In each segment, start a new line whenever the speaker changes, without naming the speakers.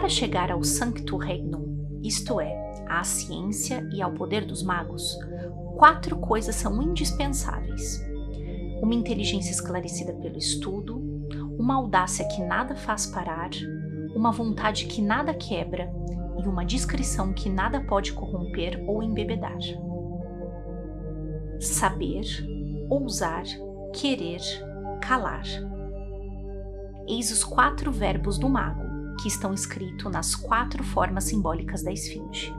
Para chegar ao Sanctum Regnum, isto é, à ciência e ao poder dos magos, quatro coisas são indispensáveis: uma inteligência esclarecida pelo estudo, uma audácia que nada faz parar, uma vontade que nada quebra e uma discrição que nada pode corromper ou embebedar. Saber, ousar, querer, calar. Eis os quatro verbos do mago, que estão escritos nas quatro formas simbólicas da esfinge.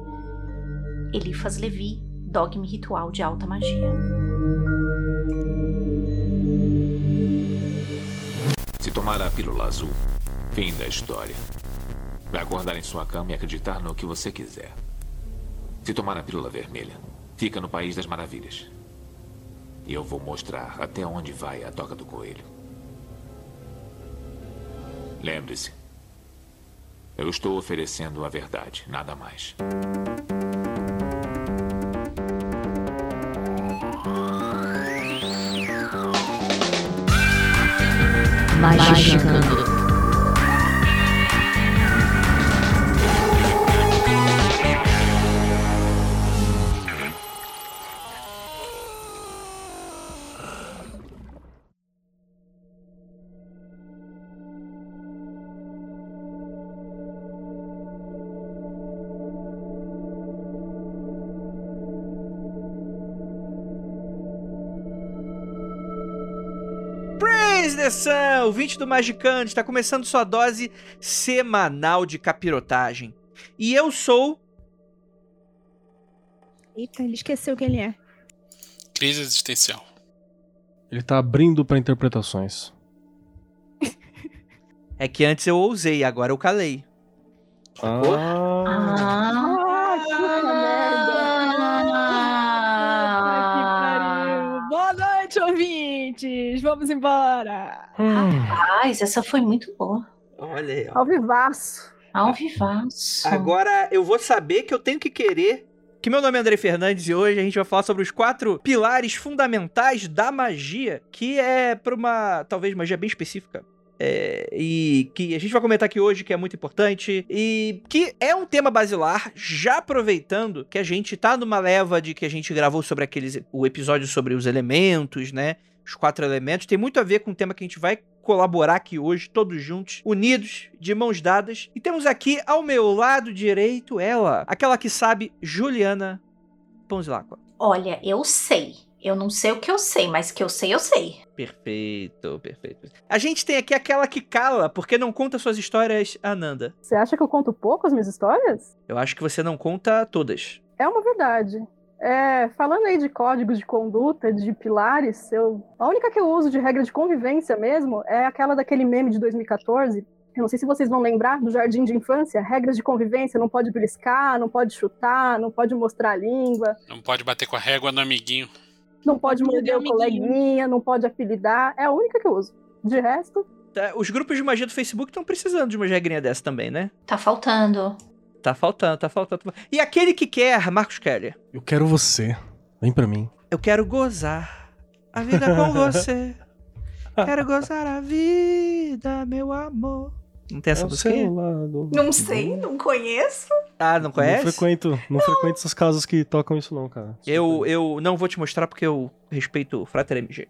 Elifas Levi, Dogma Ritual de Alta Magia.
Se tomar a pílula azul, fim da história. Vai acordar em sua cama e acreditar no que você quiser. Se tomar a pílula vermelha, fica no País das Maravilhas. E eu vou mostrar até onde vai a toca do coelho. Lembre-se, eu estou oferecendo a verdade, nada mais.
Magicando.
Sun, ouvinte do Magicante, está começando sua dose semanal de capirotagem. E eu sou
Eita, ele esqueceu quem ele é.
Crise existencial.
Ele tá abrindo pra interpretações.
É que antes eu ousei, agora eu calei.
Ah,
Ah, puta merda! Puta que pariu! Boa noite, ouvintes! Vamos embora!
hum.
Rapaz, essa foi muito boa.
Olha aí, ó.
Ao vivaço.
Ao vivaço.
Agora eu vou saber que eu tenho que querer. Que meu nome é André Fernandes e hoje a gente vai falar sobre os quatro pilares fundamentais da magia, que é pra uma, talvez, magia bem específica. É, e que a gente vai comentar aqui hoje, que é muito importante, e que é um tema basilar, já aproveitando que a gente tá numa leva de que a gente gravou sobre aqueles, o episódio sobre os elementos, né? Os quatro elementos, tem muito a ver com o tema que a gente vai colaborar aqui hoje, todos juntos, unidos, de mãos dadas. E temos aqui ao meu lado direito ela, aquela que sabe, Juliana Ponzilacqua.
Olha, eu sei. Eu não sei o que eu sei, mas que eu sei, eu sei.
Perfeito, perfeito. A gente tem aqui aquela que cala, porque não conta suas histórias, Ananda.
Você acha que eu conto pouco as minhas histórias?
Eu acho que você não conta todas.
É uma verdade. É, falando aí de códigos de conduta, de pilares, eu, a única que eu uso de regra de convivência mesmo é aquela daquele meme de 2014. Eu não sei se vocês vão lembrar do jardim de infância. Regras de convivência: não pode beliscar, não pode chutar, não pode mostrar a língua,
Não pode bater com a régua no amiguinho.
não pode
Morder
o coleguinha, não pode apelidar. É a única que eu uso. De resto,
Tá, Os grupos de magia do Facebook estão precisando de uma regrinha dessa também, né?
Tá faltando.
Tá faltando, tá faltando. E aquele que quer, Marcos Keller.
Eu quero você. Vem pra mim.
Eu quero gozar a vida com você. Quero gozar a vida, meu amor. Não tem essa
É
música?
lado.
Não sei, não conheço.
Ah, não
Não
conhece?
frequento, não frequento essas casas que tocam isso não, cara.
Eu, eu não vou te mostrar porque eu respeito o Frater MG.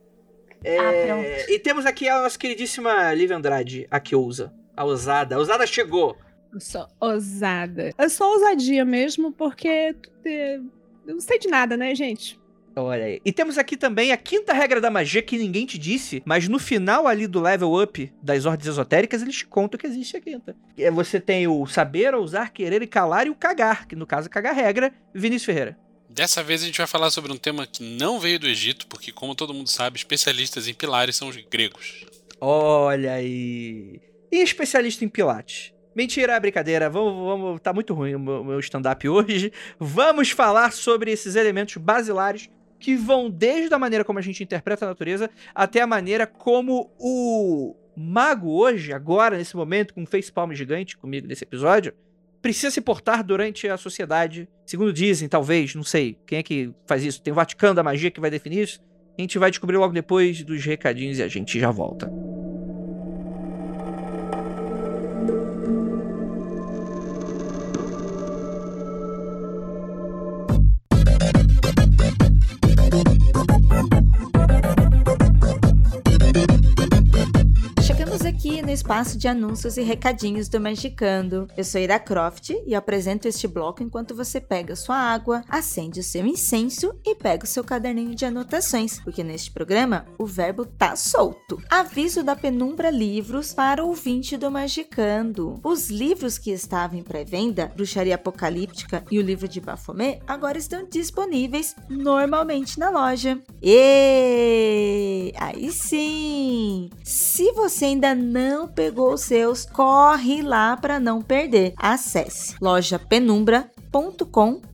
Ah, pronto.
E temos aqui a nossa queridíssima Lívia Andrade, a que ousa. A ousada. A ousada chegou.
Eu sou ousada. Eu sou ousadia mesmo, porque é, eu não sei de nada, né, gente?
Olha aí. E temos aqui também a quinta regra da magia que ninguém te disse, mas no final ali do level up das ordens esotéricas, eles te contam que existe a quinta. É, Você tem o saber, ousar, querer e calar e o cagar, que no caso é cagar regra. Vinícius Ferreira.
Dessa vez a gente vai falar sobre um tema que não veio do Egito, porque, como todo mundo sabe, especialistas em pilares são os gregos.
Olha aí. E especialista em pilates? Mentira, é brincadeira. Vamos, vamos, tá muito ruim o meu, stand-up hoje. Vamos falar sobre esses elementos basilares que vão desde a maneira como a gente interpreta a natureza até a maneira como o mago hoje, agora, nesse momento, com um facepalm gigante comigo nesse episódio, precisa se portar durante a sociedade. Segundo dizem, talvez, não sei. Quem é que faz isso? Tem o Vaticano da Magia que vai definir isso? A gente vai descobrir logo depois dos recadinhos e a gente já volta.
Espaço de anúncios e recadinhos do Magicando. Eu sou Ira Croft e apresento este bloco enquanto você pega sua água, acende o seu incenso e pega o seu caderninho de anotações, porque neste programa o verbo tá solto. Aviso da Penumbra Livros para o ouvinte do Magicando. Os livros que estavam em pré-venda, Bruxaria Apocalíptica e o livro de Baphomet, agora estão disponíveis normalmente na loja. E aí sim! Se você ainda não pegou os seus, corre lá para não perder. Acesse lojapenumbra.com.br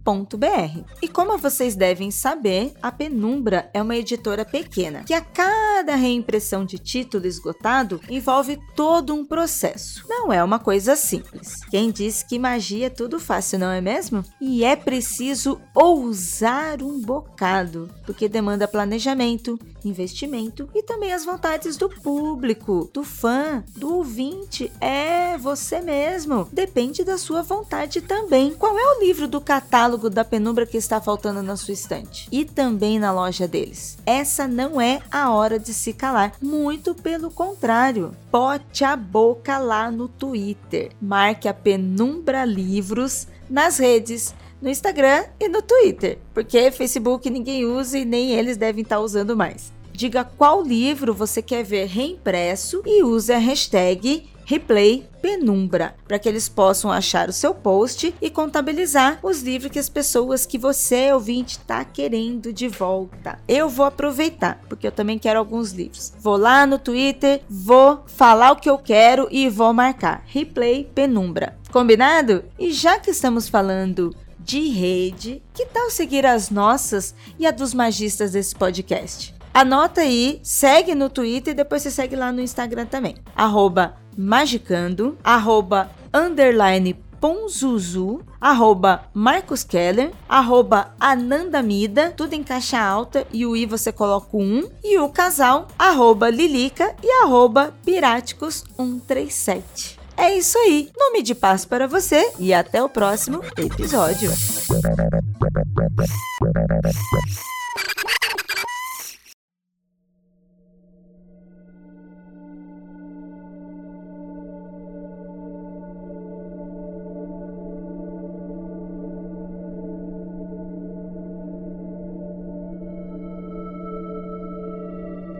e como vocês devem saber, a Penumbra é uma editora pequena, que a cada reimpressão de título esgotado envolve todo um processo. Não é uma coisa simples. Quem disse que magia é tudo fácil, não é mesmo? E é preciso ousar um bocado, porque demanda planejamento, investimento e também as vontades do público, do fã, do ouvinte. É você mesmo. Depende da sua vontade também. Qual é o livro do catálogo da penumbra que está faltando na sua estante e também na loja deles. Essa não é a hora de se calar, muito pelo contrário. Bote a boca lá no Twitter. Marque a Penumbra Livros nas redes no Instagram e no Twitter, porque Facebook ninguém usa e nem eles devem estar usando mais. Diga qual livro você quer ver reimpresso e use a hashtag Replay Penumbra, para que eles possam achar o seu post e contabilizar os livros que as pessoas que você, ouvinte, está querendo de volta. Eu vou aproveitar, porque eu também quero alguns livros. Vou lá no Twitter, vou falar o que eu quero e vou marcar Replay Penumbra. Combinado? E já que estamos falando de rede, que tal seguir as nossas e a dos magistas desse podcast? Anota aí, segue no Twitter e depois você segue lá no Instagram também. Arroba magicando, arroba underline Ponzuzu, arroba Marcos Keller, arroba Anandamida, tudo em caixa alta e o i você coloca o 1, e o casal, arroba Lilica e arroba Piráticos 137. É isso aí, nome de paz para você e até o próximo episódio.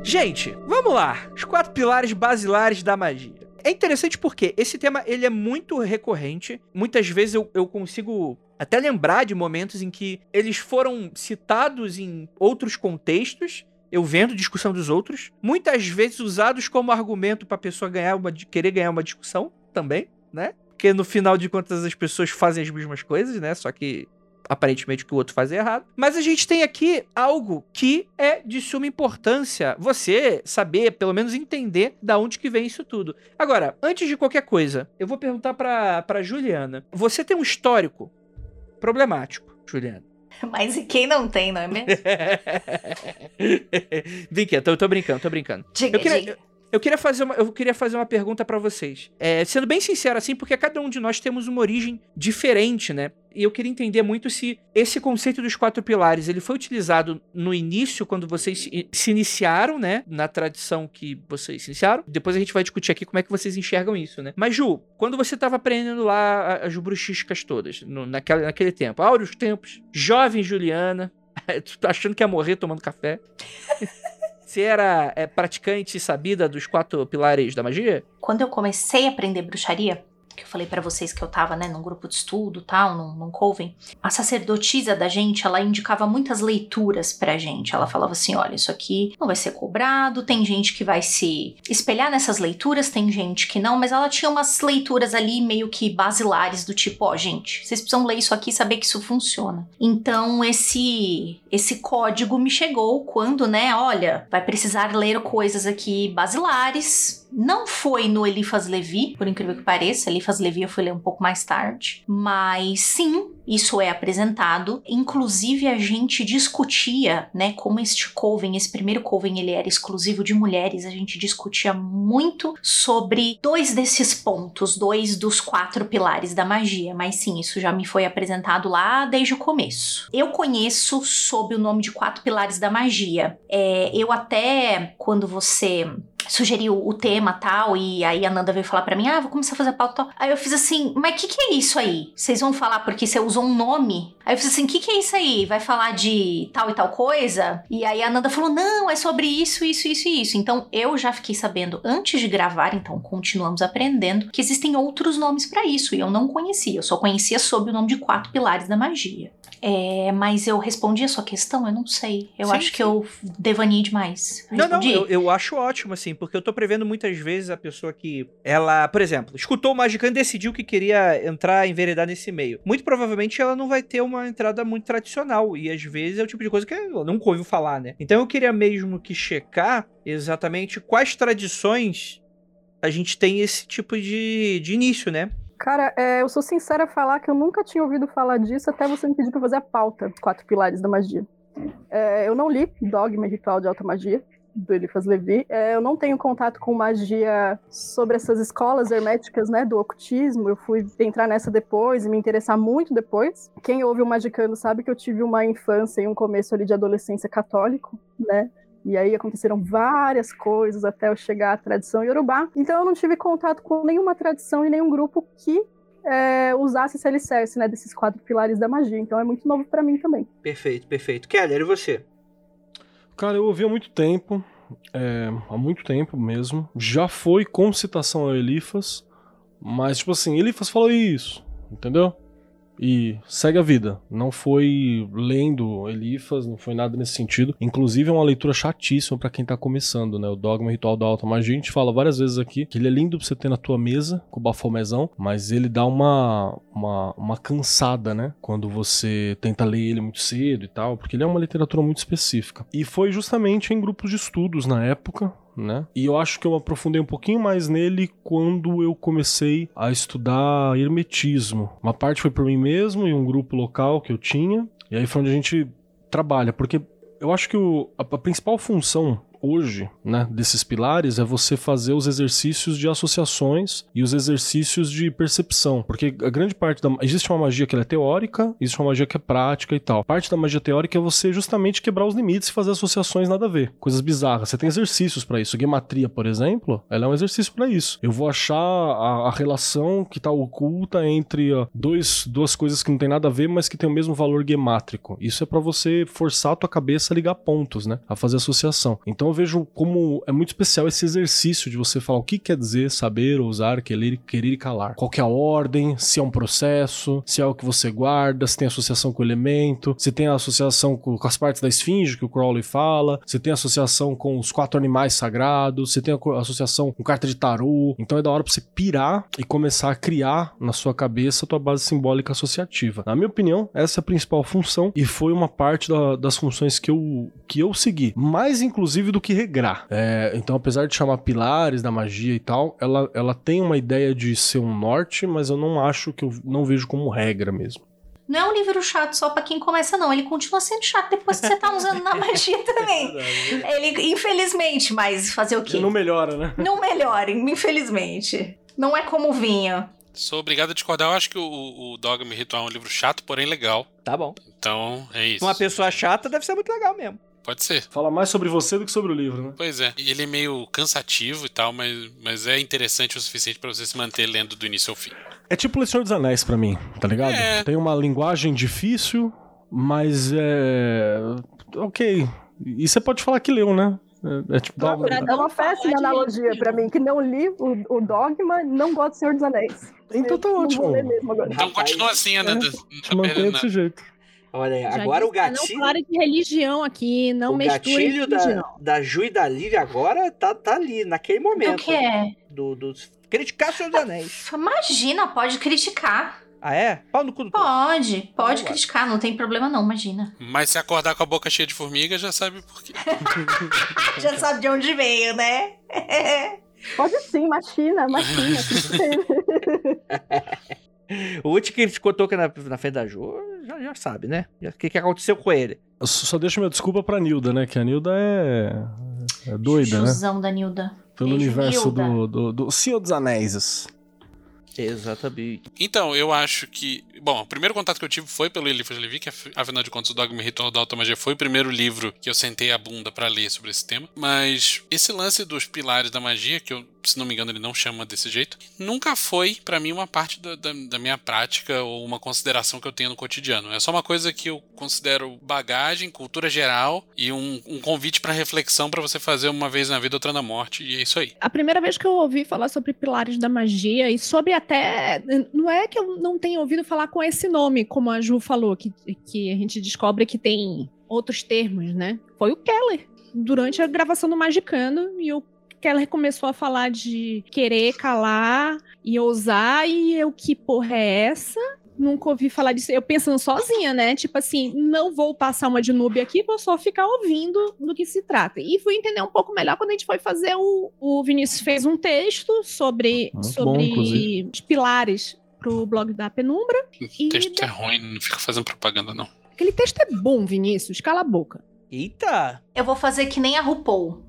Gente, vamos lá. Os quatro pilares basilares da magia. É interessante porque esse tema ele é muito recorrente. Muitas vezes eu, eu consigo até lembrar de momentos em que eles foram citados em outros contextos eu vendo discussão dos outros, muitas vezes usados como argumento para a pessoa ganhar uma, querer ganhar uma discussão também, né? Porque no final de contas as pessoas fazem as mesmas coisas, né? Só que aparentemente o que o outro faz é errado. Mas a gente tem aqui algo que é de suma importância você saber, pelo menos entender da onde que vem isso tudo. Agora, antes de qualquer coisa, eu vou perguntar para para Juliana. Você tem um histórico problemático, Juliana.
Mas e quem não tem, não é mesmo?
Vem aqui, eu tô brincando, tô brincando.
Diga,
eu queria,
diga.
Eu queria fazer uma, eu queria fazer uma pergunta para vocês. É, sendo bem sincero assim, porque cada um de nós temos uma origem diferente, né? E eu queria entender muito se esse conceito dos quatro pilares, ele foi utilizado no início, quando vocês se, iniciaram, né? Na tradição que vocês se iniciaram. Depois a gente vai discutir aqui como é que vocês enxergam isso, né? Mas, Ju, quando você estava aprendendo lá as bruxiscas todas, no, naquela, naquele tempo, áureos tempos, jovem Juliana, achando que ia morrer tomando café. Você era é, praticante sabida dos quatro pilares da magia?
Quando eu comecei a aprender bruxaria, que eu falei para vocês que eu tava, né, num grupo de estudo, tal, num, num coven, a sacerdotisa da gente, ela indicava muitas leituras pra gente. Ela falava assim, olha, isso aqui não vai ser cobrado, tem gente que vai se espelhar nessas leituras, tem gente que não, mas ela tinha umas leituras ali meio que basilares do tipo, ó, gente, vocês precisam ler isso aqui e saber que isso funciona. Então, esse esse código me chegou quando, né, olha, vai precisar ler coisas aqui basilares, não foi no Elifas Levi, por incrível que pareça. Elifas Levi eu fui ler um pouco mais tarde. Mas sim, isso é apresentado. Inclusive, a gente discutia, né, como este coven, esse primeiro coven, ele era exclusivo de mulheres. A gente discutia muito sobre dois desses pontos, dois dos quatro pilares da magia. Mas sim, isso já me foi apresentado lá desde o começo. Eu conheço sob o nome de quatro pilares da magia. É, eu até, quando você sugeriu o tema tal, e aí a Nanda veio falar pra mim: ah, vou começar a fazer pauta. Aí eu fiz assim: mas o que, que é isso aí? Vocês vão falar porque você usou um nome? Aí eu fiz assim: o que, que é isso aí? Vai falar de tal e tal coisa? E aí a Nanda falou: não, é sobre isso, isso, isso e isso. Então eu já fiquei sabendo antes de gravar, então continuamos aprendendo, que existem outros nomes pra isso, e eu não conhecia. Eu só conhecia sob o nome de quatro pilares da magia. É, mas eu respondi a sua questão, eu não sei. Eu
Sim,
acho
sim.
que eu devanei demais.
Não, não,
Respondi?
eu, eu acho ótimo, assim, porque eu tô prevendo muitas vezes a pessoa que, ela, por exemplo, escutou o Magicano e decidiu que queria entrar, enveredar nesse meio. Muito provavelmente ela não vai ter uma entrada muito tradicional, e às vezes é o tipo de coisa que ela nunca ouviu falar, né? Então eu queria mesmo que checar exatamente quais tradições a gente tem esse tipo de, de início, né?
Cara, é, eu sou sincera a falar que eu nunca tinha ouvido falar disso até você me pedir pra fazer a pauta, Quatro Pilares da Magia. É, eu não li Dogma Ritual de Alta Magia, do Eliphas Levi. É, eu não tenho contato com magia sobre essas escolas herméticas, né, do ocultismo. Eu fui entrar nessa depois e me interessar muito depois. Quem ouve o Magicano sabe que eu tive uma infância e um começo ali de adolescência católico, né? E aí aconteceram várias coisas até eu chegar à tradição iorubá. Então eu não tive contato com nenhuma tradição e nenhum grupo que é, usasse esse alicerce, né, desses quatro pilares da magia. Então é muito novo pra mim também.
Perfeito, perfeito. Keller, e você?
Cara, eu ouvi há muito tempo, é, há muito tempo mesmo. Já foi com citação ao Elifas, mas tipo assim, Elifas falou isso, entendeu? E segue a vida. Não foi lendo Elifas, não foi nada nesse sentido. Inclusive é uma leitura chatíssima pra quem tá começando, né? O Dogma Ritual da Alta Magia, a gente fala várias vezes aqui que ele é lindo pra você ter na tua mesa, com o bafomezão, mas ele dá uma, uma, uma cansada, né? Quando você tenta ler ele muito cedo e tal, porque ele é uma literatura muito específica. E foi justamente em grupos de estudos na época, né? E eu acho que eu aprofundei um pouquinho mais nele quando eu comecei a estudar hermetismo. Uma parte foi por mim mesmo e um grupo local que eu tinha, e aí foi onde a gente trabalha, porque eu acho que o- a, a principal função hoje, né, desses pilares é você fazer os exercícios de associações e os exercícios de percepção, porque a grande parte da existe uma magia que é teórica, existe uma magia que é prática e tal. Parte da magia teórica é você justamente quebrar os limites e fazer associações nada a ver, coisas bizarras. Você tem exercícios pra isso. Gematria, por exemplo, ela é um exercício pra isso. Eu vou achar a, a relação que tá oculta entre dois, duas coisas que não tem nada a ver, mas que tem o mesmo valor gemátrico. Isso é pra você forçar a tua cabeça a ligar pontos, né? A fazer associação. Então eu vejo como é muito especial esse exercício de você falar o que quer dizer saber, ousar, querer, querer e calar. Qual é a ordem, se é um processo, se é o que você guarda, se tem associação com o elemento, se tem associação com, com as partes da esfinge que o Crowley fala, se tem associação com os quatro animais sagrados, se tem associação com carta de tarô. Então é da hora pra você pirar e começar a criar na sua cabeça a tua base simbólica associativa. Na minha opinião, essa é a principal função e foi uma parte da- das funções que eu, que eu segui. Mais inclusive do que regrar. É, então, apesar de chamar pilares da magia e tal, ela, ela tem uma ideia de ser um norte, mas eu não acho que eu não vejo como regra mesmo.
Não é um livro chato só pra quem começa, não. Ele continua sendo chato depois que você tá usando na magia também. Ele, infelizmente, mas fazer o quê?
Não melhora, né?
Não melhora, infelizmente. Não é como o vinho.
Sou obrigado a discordar. Eu acho que o, o Dogma Ritual é um livro chato, porém legal.
Tá bom.
Então, é isso.
Uma pessoa chata deve ser muito legal mesmo.
Pode ser.
Fala mais sobre você do que sobre o livro, né?
Pois é. Ele é meio cansativo e tal, mas, mas é interessante o suficiente pra você se manter lendo do início ao fim.
É tipo o Senhor dos Anéis pra mim, tá ligado?
É.
Tem uma linguagem difícil, mas é. Ok. E você pode falar que leu, né? É, é tipo. dá
É uma péssima
de
analogia pra mim, que não li o, o Dogma não gosto do Senhor dos Anéis.
Então tá ótimo.
Então continua assim, Ananda.
Te mantenha desse jeito.
Olha aí,
Já
agora o
disse pra Não
gatilho.
fale de religião aqui, não
o
misture
gatilho
religião.
da, da Ju e da Lívia agora tá, tá ali, naquele
O
momento.
que é?
Do, do criticar o Senhor dos Anéis.
Imagina, pode criticar.
Ah, é? Pau no cu do.
Pode, pode
Vamos lá.
criticar, não tem problema não, imagina.
Mas se acordar com a boca cheia de formiga, já sabe por quê.
Já sabe de onde veio, né?
Pode sim, machina, machina.
O Uti que criticou Tolkien na, na frente da Ju, já, já sabe, né? O que, que aconteceu com ele?
Eu só deixo minha desculpa pra Nilda, né? Que a Nilda é. É doida, né?
Chuzão da Nilda.
Pelo
Beijo,
universo
Nilda.
do, do, do Senhor dos Anéis.
Exatamente.
Então, eu acho que. Bom, o primeiro contato que eu tive foi pelo Eliphas Levi, que af- afinal de contas o Dogma e Ritual da Automagia foi o primeiro livro que eu sentei a bunda pra ler sobre esse tema. Mas esse lance dos pilares da magia, que eu, se não me engano, ele não chama desse jeito, nunca foi pra mim uma parte da, da- da minha prática ou uma consideração que eu tenho no cotidiano. É só uma coisa que eu considero bagagem, cultura geral e um, um convite pra reflexão pra você fazer uma vez na vida, outra na morte, e é isso aí.
A primeira vez que eu ouvi falar sobre pilares da magia e sobre até. Não é que eu não tenha ouvido falar com esse nome, como a Ju falou, que, que a gente descobre que tem outros termos, né? Foi o Keller. Durante a gravação do Magicano, e o Keller começou a falar de querer calar e ousar, e eu, que porra é essa? Nunca ouvi falar disso. Eu pensando sozinha, né? Tipo assim, não vou passar uma de noob aqui, vou só ficar ouvindo do que se trata. E fui entender um pouco melhor quando a gente foi fazer o. O Vinícius fez um texto sobre,
Muito bom,
sobre
inclusive.
os pilares pro blog da Penumbra.
O texto é ruim, não fica fazendo propaganda, não.
Aquele texto é bom, Vinícius, cala a boca.
Eita!
Eu vou fazer que nem a RuPaul.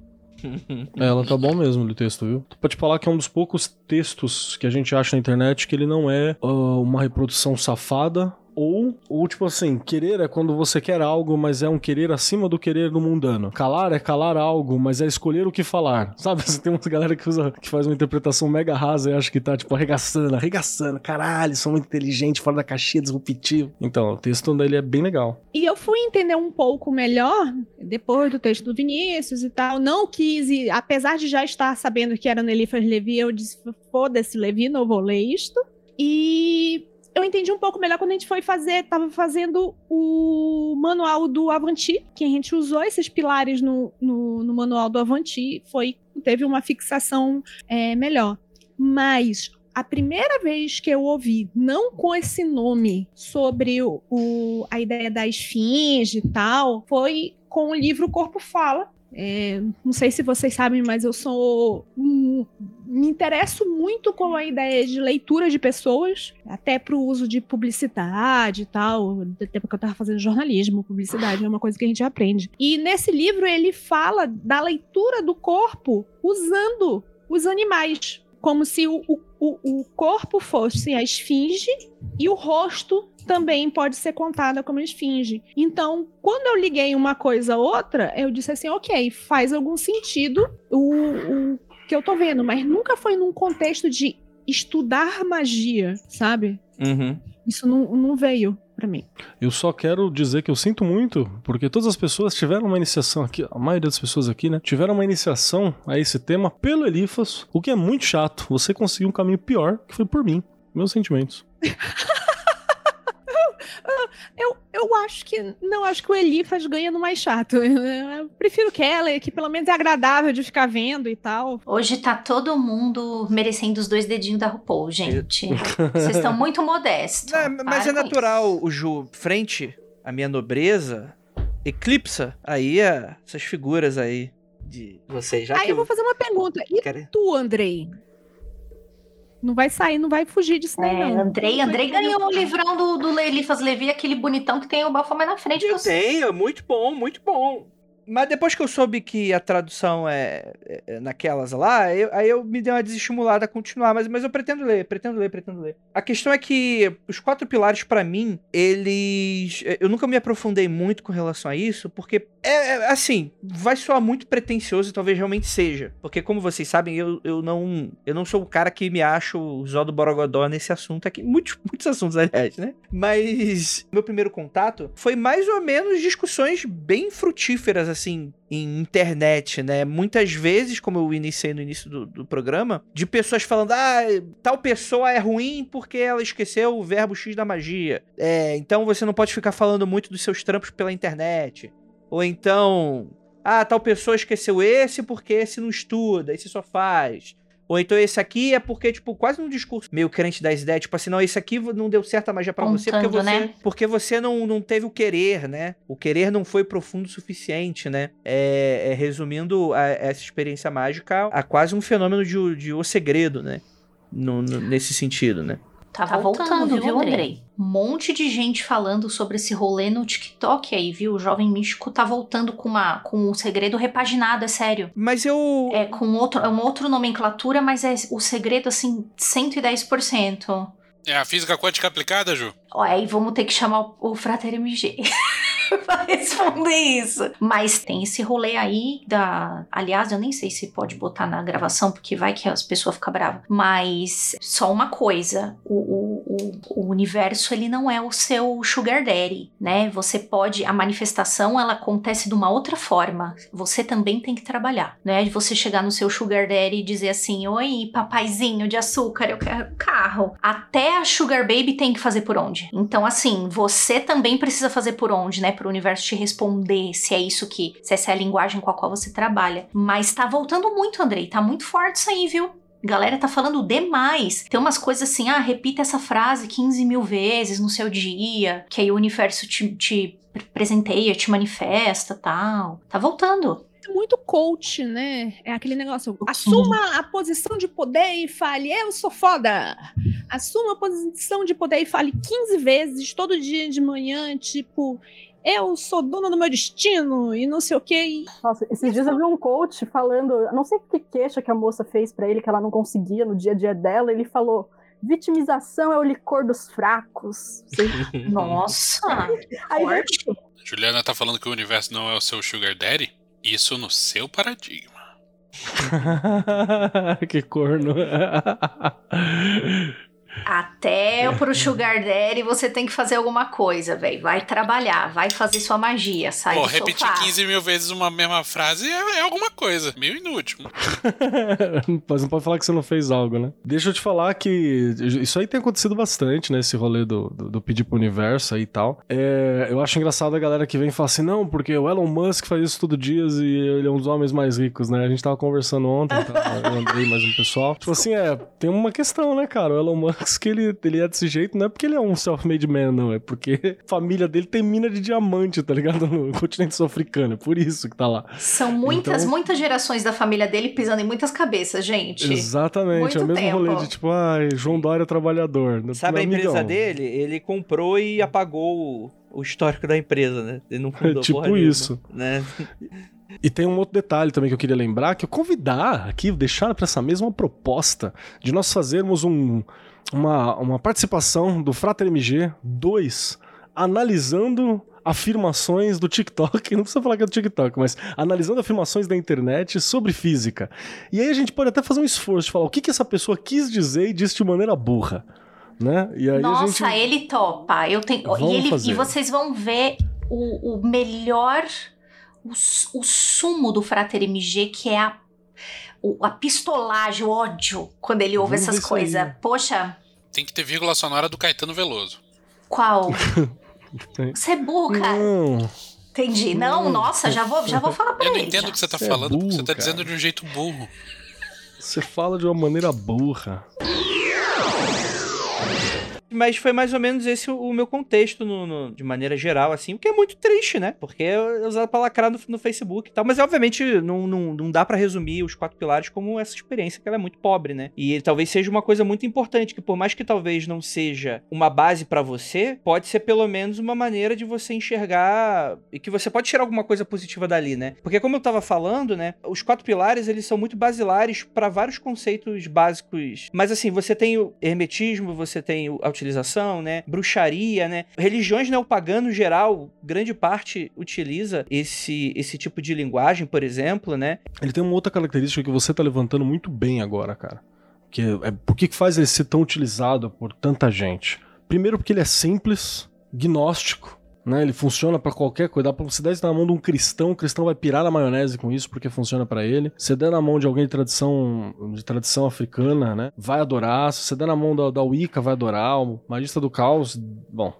É, ela tá bom mesmo de texto, viu? Pra te falar que é um dos poucos textos que a gente acha na internet que ele não é ah, uma reprodução safada. Ou, ou, tipo assim, querer é quando você quer algo, mas é um querer acima do querer do mundano. Calar é calar algo, mas é escolher o que falar. Sabe? Você tem uma galera que usa, que faz uma interpretação mega rasa e acha que tá, tipo, arregaçando, arregaçando. Caralho, são muito inteligentes, fora da caixinha, disruptivo. Então, o texto dele é bem legal.
E eu fui entender um pouco melhor depois do texto do Vinícius e tal. Não quis, e apesar de já estar sabendo que era no Elifas Levi, eu disse: foda-se, Levi, não vou ler isto. E eu entendi um pouco melhor quando a gente foi fazer, tava fazendo o manual do Avanti, que a gente usou esses pilares no, no, no manual do Avanti, foi, teve uma fixação é, melhor. Mas a primeira vez que eu ouvi, não com esse nome, sobre o, o- a ideia da esfinge e tal, foi com o livro Corpo Fala. É, não sei se vocês sabem, mas eu sou. hum, me interesso muito com a ideia de leitura de pessoas, até para o uso de publicidade e tal. Até porque eu estava fazendo jornalismo, publicidade é uma coisa que a gente aprende. E nesse livro ele fala da leitura do corpo usando os animais. Como se o, o, o- o corpo fosse a esfinge e o rosto também pode ser contada como esfinge. Então, quando eu liguei uma coisa a outra, eu disse assim, ok, faz algum sentido o, o que eu tô vendo, mas nunca foi num contexto de estudar magia, sabe?
Uhum.
Isso não, não veio pra mim.
Eu só quero dizer que eu sinto muito, porque todas as pessoas tiveram uma iniciação aqui, a maioria das pessoas aqui, né, tiveram uma iniciação a esse tema pelo Elifas, o que é muito chato. Você conseguiu um caminho pior, que foi por mim. Meus sentimentos.
Eu, acho que. Não, acho que o Elifas ganha no mais chato. Eu prefiro Keller, que pelo menos é agradável de ficar vendo e tal.
Hoje tá todo mundo merecendo os dois dedinhos da RuPaul, gente. Vocês estão muito modestos.
Não, mas é natural,
isso.
o Ju, frente à minha nobreza, eclipsa aí a- essas figuras aí de vocês. Já
Aí
que
eu vou fazer uma pergunta. E
querem-
tu, Andrei? Não vai sair, não vai fugir disso daí,
É,
não.
Andrei, Andrei ganhou o livrão do, do Elifas Levi, aquele bonitão que tem o Bafomé na frente.
Eu
você.
tenho, muito bom, muito bom. Mas depois que eu soube que a tradução é, é- é naquelas lá, eu- aí eu me dei uma desestimulada a continuar, mas, mas eu pretendo ler, pretendo ler, pretendo ler. A questão é que os quatro pilares, pra mim, eles. Eu nunca me aprofundei muito com relação a isso, porque é, é, assim, vai soar muito pretencioso e talvez realmente seja. Porque, como vocês sabem, eu, eu não. Eu não sou o cara que me acho o Zó do Borogodó nesse assunto aqui. Muitos, muitos assuntos, aliás, né? Mas meu primeiro contato foi mais ou menos discussões bem frutíferas, assim, em internet, né? Muitas vezes, como eu iniciei no início do, do programa, de pessoas falando: ah, tal pessoa é ruim porque ela esqueceu o verbo X da magia. É, então você não pode ficar falando muito dos seus trampos pela internet. Ou então, ah, tal pessoa esqueceu esse porque esse não estuda, esse só faz. Ou então esse aqui é porque, tipo, quase num discurso meio crente das ideias, tipo assim, não, esse aqui não deu certo a magia pra você porque você,
né?
porque você não, não teve o querer, né? O querer não foi profundo o suficiente, né? É, é, resumindo a- essa experiência mágica a quase um fenômeno de, de O Segredo, né? No- no- nesse sentido, né?
Tá, voltando, viu, Andrei? Um monte de gente falando sobre esse rolê no TikTok aí, viu? O jovem místico tá voltando com uma com um segredo repaginado, é sério.
Mas eu.
É com outro, é uma outra nomenclatura, mas é o segredo assim 110%.
É a física quântica aplicada, Ju?
Ó, aí vamos ter que chamar o, o Frater MG. pra responder isso. Mas tem esse rolê aí da. Aliás, eu nem sei se pode botar na gravação, porque vai que as pessoas ficam bravas. Mas só uma coisa: o, o, o, o universo ele não é o seu sugar daddy, né? Você pode. A manifestação ela acontece de uma outra forma. Você também tem que trabalhar, né? De você chegar no seu sugar daddy e dizer assim: Oi, papaizinho de açúcar, eu quero carro. Até a sugar baby tem que fazer por onde. Então, assim, você também precisa fazer por onde, né? Para o universo te responder se é isso que. Se essa é a linguagem com a qual você trabalha. Mas tá voltando muito, Andrei. Tá muito forte isso aí, viu? Galera tá falando demais. Tem umas coisas assim, ah, repita essa frase 15 mil vezes no seu dia, que aí o universo te, te presenteia, te manifesta tal. Tá voltando.
É muito coach, né? É aquele negócio. Assuma a posição de poder e fale, eu sou foda. Assuma a posição de poder e fale 15 vezes todo dia de manhã, tipo, eu sou dona do meu destino e não sei o que.
Nossa, esses dias eu vi um coach falando, não sei que queixa que a moça fez para ele que ela não conseguia no dia a dia dela, ele falou: vitimização é o licor dos fracos.
Nossa!
Aí,
forte.
Juliana tá falando que o universo não é o seu sugar daddy? Isso no seu paradigma.
que corno.
Até pro Sugar Daddy você tem que fazer alguma coisa, velho. Vai trabalhar, vai fazer sua magia, sai
Pô,
do
repetir
sofá.
15 mil vezes uma mesma frase é, é alguma coisa. Meio inútil.
Mas não pode falar que você não fez algo, né? Deixa eu te falar que isso aí tem acontecido bastante, né? Esse rolê do, do, do pedir pro universo aí e tal. É, eu acho engraçado a galera que vem e fala assim: não, porque o Elon Musk faz isso todo dia e ele é um dos homens mais ricos, né? A gente tava conversando ontem, tá? eu andei mais um pessoal. Tipo assim, é, tem uma questão, né, cara? O Elon Musk, ele, ele é desse jeito, não é porque ele é um self-made man, não. É porque a família dele tem mina de diamante, tá ligado? No continente sul-africano. É por isso que tá lá.
São muitas,
Então-
muitas gerações da família dele pisando em muitas cabeças, gente.
Exatamente, é o
Muito
mesmo rolê
tempo.
de tipo, ai, João Dória trabalhador.
Sabe a empresa dele? Ele comprou e apagou o, histórico da empresa, né? Ele não fundou
Tipo
porra nenhuma,
isso.
né?
E tem um outro detalhe também que eu queria lembrar, que eu convidar aqui, deixar para essa mesma proposta de nós fazermos um, uma, uma participação do Frater MG 2, analisando afirmações do TikTok, não precisa falar que é do TikTok, mas analisando afirmações da internet sobre física. E aí a gente pode até fazer um esforço de falar o que, que essa pessoa quis dizer e disse de maneira burra. Né? E
Nossa,
gente...
ele topa. Eu tenho,
Vamos
e, ele,
fazer.
e vocês vão ver o, o melhor, o, o sumo do Frater MG, que é a, o- a pistolagem, o ódio, quando ele ouve
Vamos
essas coisas. Poxa,
Tem que ter vírgula sonora do Caetano Veloso.
qual? Você é burro, cara.
Não,
Entendi. Não,
Não.
nossa, já vou, já vou falar pra
Eu não
ele.
entendo o que você tá
Você é
falando, porque
burro,
você tá
cara.
dizendo de um jeito burro.
você fala de uma maneira burra.
Mas foi mais ou menos esse o, meu contexto, no, no- de maneira geral, assim, o que é muito triste, né? Porque é usado pra lacrar no, no Facebook e tal. Mas, obviamente, não, não, não dá pra resumir os quatro pilares como essa experiência, que ela é muito pobre, né? E talvez seja uma coisa muito importante, que por mais que talvez não seja uma base pra você, pode ser pelo menos uma maneira de você enxergar e que você pode tirar alguma coisa positiva dali, né? Porque como eu tava falando, né, os quatro pilares, eles são muito basilares pra vários conceitos básicos. Mas assim, você tem o hermetismo, você tem o- utilização, né, bruxaria, né? Religiões neopaganas, no geral, grande parte utiliza esse esse tipo de linguagem, por exemplo, né?
Ele tem uma outra característica que você tá levantando muito bem agora, cara. Que é, por que que faz ele ser tão utilizado por tanta gente? Primeiro porque ele é simples, gnóstico, né? Ele funciona pra qualquer coisa. Dá você dar isso na mão de um cristão, o cristão vai pirar na maionese com isso porque funciona pra ele. Você der na mão de alguém de tradição de tradição africana, né? Vai adorar. Se você der na mão da, da Wicca, vai adorar. O magista do caos, bom,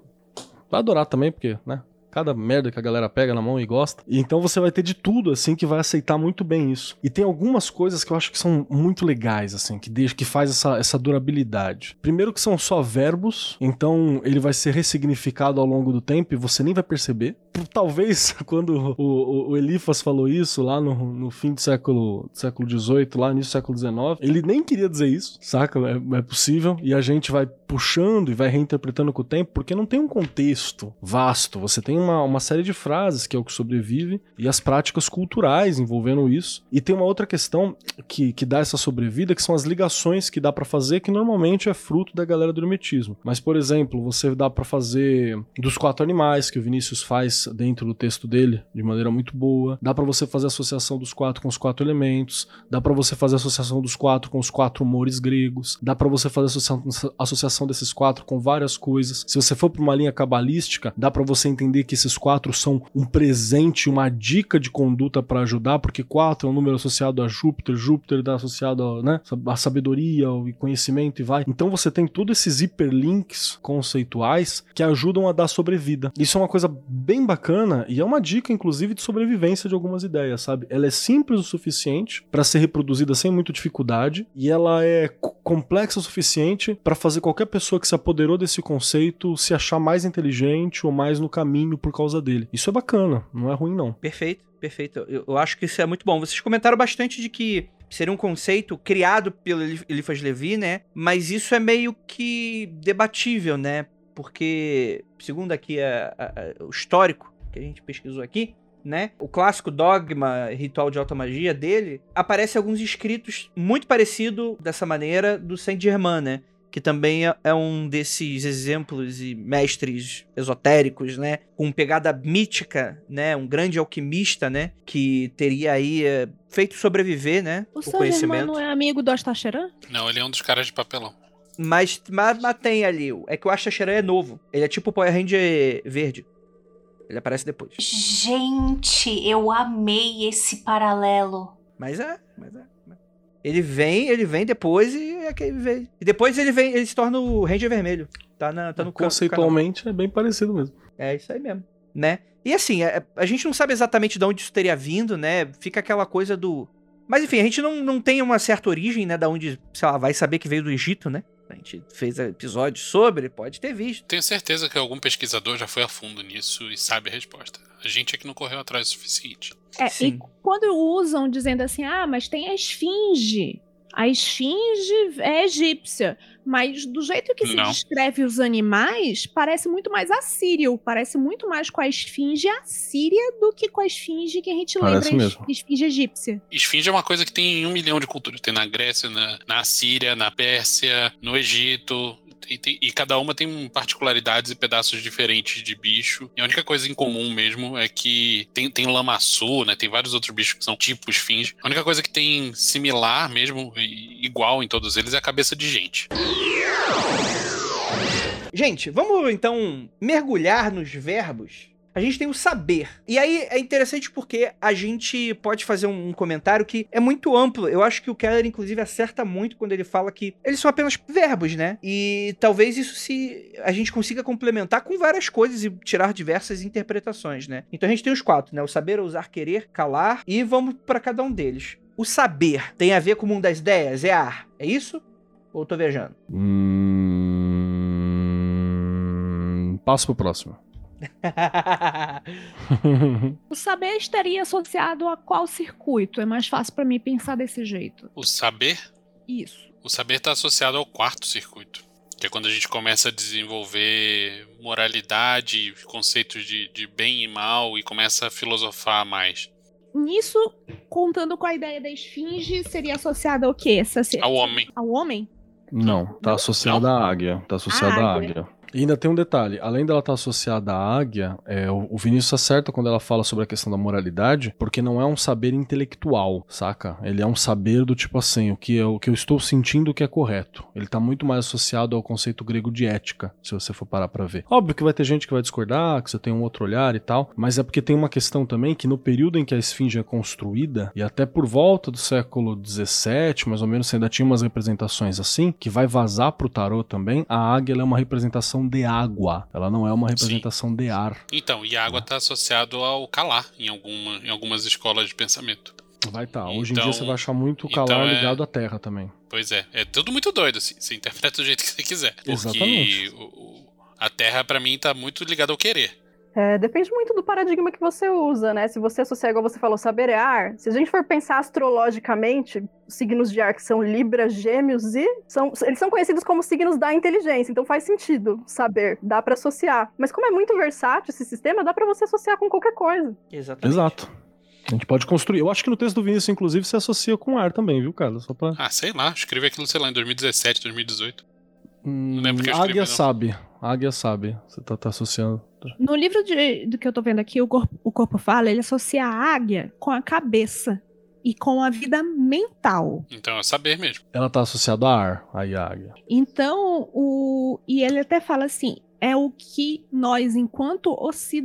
vai adorar também porque, né? Cada merda que a galera pega na mão e gosta. E então você vai ter de tudo, assim, que vai aceitar muito bem isso. E tem algumas coisas que eu acho que são muito legais, assim, que deixa, que faz essa, essa durabilidade. Primeiro que são só verbos, então ele vai ser ressignificado ao longo do tempo e você nem vai perceber. Talvez quando o, o- Elifas falou isso lá no, no fim do século século XVIII, lá início do século XIX, ele nem queria dizer isso, saca? É, é possível. E a gente vai puxando e vai reinterpretando com o tempo, porque não tem um contexto vasto. Você tem uma, uma série de frases que é o que sobrevive e as práticas culturais envolvendo isso. E tem uma outra questão que, que dá essa sobrevida, que são as ligações que dá pra fazer, que normalmente é fruto da galera do hermetismo. Mas, por exemplo, você dá pra fazer dos quatro animais, que o Vinícius faz dentro do texto dele, de maneira muito boa. Dá pra você fazer associação dos quatro com os quatro elementos. Dá pra você fazer associação dos quatro com os quatro humores gregos. Dá pra você fazer associação, associação desses quatro com várias coisas. Se você for pra uma linha cabalística, dá pra você entender que esses quatro são um presente, uma dica de conduta pra ajudar, porque quatro é um número associado a Júpiter, Júpiter dá associado a, né, a sabedoria e conhecimento e vai. Então você tem todos esses hiperlinks conceituais que ajudam a dar sobrevida. Isso é uma coisa bem bacana e é uma dica, inclusive, de sobrevivência de algumas ideias, sabe? Ela é simples o suficiente pra ser reproduzida sem muita dificuldade e ela é co- complexa o suficiente pra fazer qualquer pessoa que se apoderou desse conceito se achar mais inteligente ou mais no caminho por causa dele. Isso é bacana, não é ruim não.
Perfeito, perfeito. Eu, eu acho que isso é muito bom. Vocês comentaram bastante de que seria um conceito criado pelo Eli- Eliphas Levi, né? Mas isso é meio que debatível, né? Porque, segundo aqui a- a- o histórico que a gente pesquisou aqui, né? O clássico dogma ritual de automagia dele, aparece alguns escritos muito parecido dessa maneira do Saint-Germain, né? Que também é- é um desses exemplos e mestres esotéricos, né? Com pegada mítica, né? Um grande alquimista, né? Que teria aí é, feito sobreviver, né?
O Saint Germain não é amigo do Astacheran?
Não, ele é um dos caras de papelão.
Mas, mas, mas tem ali. É que o Astacheran é novo. Ele é tipo o Power Ranger verde. Ele aparece depois.
Gente, eu amei esse paralelo.
Mas é, mas é. Ele vem, ele vem depois e é que ele vem. E depois ele vem, ele se torna o Ranger Vermelho. Tá, na, tá no can- canal.
Conceitualmente é bem parecido mesmo.
É isso aí mesmo, né? E assim, é- a gente não sabe exatamente de onde isso teria vindo, né? Fica aquela coisa do. Mas enfim, a gente não, não tem uma certa origem, né? Da onde, sei lá, vai saber que veio do Egito, né? A gente fez episódios sobre, pode ter visto.
Tenho certeza que algum pesquisador já foi a fundo nisso e sabe a resposta. A gente é que não correu atrás o suficiente.
É,
Sim.
e quando usam dizendo assim, ah, mas tem a esfinge. A esfinge é egípcia. Mas do jeito que se
Não.
descreve os animais, parece muito mais assírio. Parece muito mais com a esfinge assíria do que com a esfinge que a gente
Parece
lembra
mesmo.
esfinge egípcia.
Esfinge é uma coisa que tem em um milhão de culturas. Tem na Grécia, na, na Síria, na Pérsia, no Egito. E, tem- e cada uma tem particularidades e pedaços diferentes de bicho. E a única coisa em comum mesmo é que tem, tem lamaçu, né? Tem vários outros bichos que são tipo esfinge. A única coisa que tem similar mesmo, igual em todos eles, é a cabeça de gente.
Gente, vamos então mergulhar nos verbos. A gente tem o saber. E aí é interessante porque a gente pode fazer um comentário que é muito amplo. Eu acho que o Keller, inclusive, acerta muito quando ele fala que eles são apenas verbos, né? E talvez isso se a gente consiga complementar com várias coisas e tirar diversas interpretações, né? Então a gente tem os quatro, né? O saber, ousar, querer, calar e vamos para cada um deles. O saber tem a ver com o mundo das ideias? É ar. É isso? Ou eu tô viajando?
Hum... Passo pro próximo.
O saber estaria associado a qual circuito? É mais fácil pra mim pensar desse jeito.
O saber
Isso.
O saber está associado ao quarto circuito, que é quando a gente começa a desenvolver moralidade, conceitos de, de bem e mal e começa a filosofar mais.
Nisso, contando com a ideia da esfinge, seria associado ao quê? Essa,
Ao homem.
Ao homem?
Não, tá associada à águia. Tá associada
À
à
águia.
águia. E ainda tem um detalhe, além dela estar associada à águia, é, o, o Vinícius acerta quando ela fala sobre a questão da moralidade, porque não é um saber intelectual, saca? Ele é um saber do tipo assim, o que, é, o que eu estou sentindo que é correto. Ele tá muito mais associado ao conceito grego de ética, se você for parar pra ver. Óbvio que vai ter gente que vai discordar, que você tem um outro olhar e tal, mas é porque tem uma questão também que no período em que a esfinge é construída, e até por volta do século XVII, mais ou menos, ainda tinha umas representações assim, que vai vazar pro tarô também, a águia é uma representação de água, ela não é uma representação de ar.
Então, e a água está associado ao calar em, alguma, em algumas escolas de pensamento.
Vai estar. Tá. Hoje em
Então-
dia você vai achar muito o
então
calar
é-
ligado à terra também.
Pois é, é tudo muito doido, assim. Você interpreta do jeito que você quiser. Porque
Exatamente.
o- a Terra, pra mim, tá muito ligada ao querer.
É, depende muito do paradigma que você usa, né? Se você associa, igual você falou, saber é ar. Se a gente for pensar astrologicamente, os signos de ar que são Libra, Gêmeos e são, eles são conhecidos como signos da inteligência, então faz sentido saber, dá para associar. Mas como é muito versátil esse sistema, dá para você associar com qualquer coisa.
Exatamente.
Exato. A gente pode construir. Eu acho que no texto do Vinícius, inclusive, se associa com ar também, viu, cara? Só pra.
Ah, sei lá, escrevi aquilo, sei lá, em 2017, 2018.
Hum,
lembro que eu escrevi,
Águia
não.
sabe. Águia sabe. Você tá, tá associando.
No livro de- do que eu tô vendo aqui, o corpo, o corpo fala, ele associa a águia com a cabeça e com a vida mental.
Então é saber mesmo.
Ela tá associada a ar, aí a águia.
Então, o e ele até fala assim, é o que nós, enquanto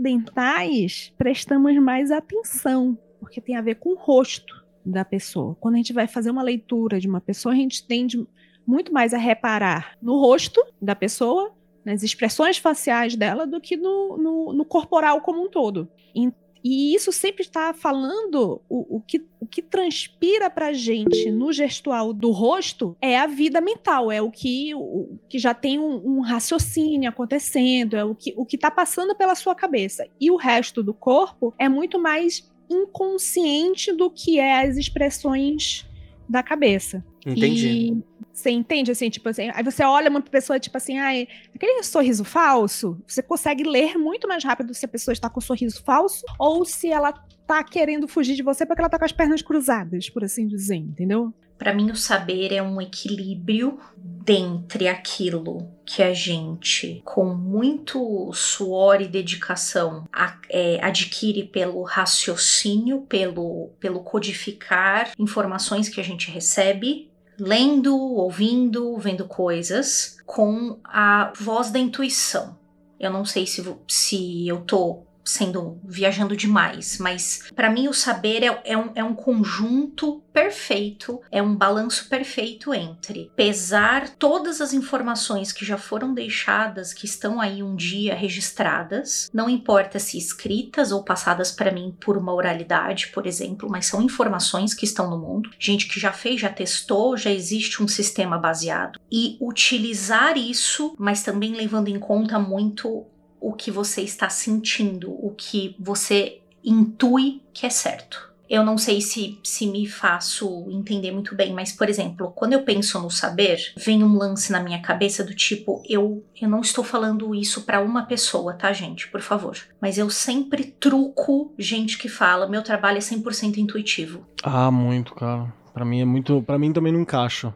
ocidentais, prestamos mais atenção, porque tem a ver com o rosto da pessoa. Quando a gente vai fazer uma leitura de uma pessoa, a gente tende muito mais a reparar no rosto da pessoa, nas expressões faciais dela, do que no, no, no corporal como um todo. E, e isso sempre está falando o, o, que, o que transpira para gente no gestual do rosto é a vida mental, é o que, o, que já tem um, um raciocínio acontecendo, é o que o está passando pela sua cabeça. E o resto do corpo é muito mais inconsciente do que é as expressões da cabeça.
Entendi.
E você entende assim, tipo assim, aí você olha uma pessoa, tipo assim, ai, aquele sorriso falso, você consegue ler muito mais rápido se a pessoa está com um sorriso falso ou se ela tá querendo fugir de você porque ela tá com as pernas cruzadas, por assim dizer, entendeu?
Para mim, o saber é um equilíbrio dentre aquilo que a gente, com muito suor e dedicação, a- é, adquire pelo raciocínio, pelo, pelo codificar informações que a gente recebe, lendo, ouvindo, vendo coisas, com a voz da intuição. Eu não sei se, se eu tô sendo viajando demais, mas para mim o saber é, é um, é um conjunto perfeito, é um balanço perfeito entre pesar todas as informações que já foram deixadas, que estão aí um dia registradas, não importa se escritas ou passadas para mim por uma oralidade, por exemplo, mas são informações que estão no mundo, gente que já fez, já testou, já existe um sistema baseado. E utilizar isso, mas também levando em conta muito o que você está sentindo, o que você intui que é certo. Eu não sei se, se me faço entender muito bem, mas, por exemplo, quando eu penso no saber, vem um lance na minha cabeça do tipo, eu, eu não estou falando isso para uma pessoa, tá, gente? Por favor. Mas eu sempre truco gente que fala, meu trabalho é 100% intuitivo.
Ah, muito, cara. Pra mim é muito. Pra mim também não encaixa.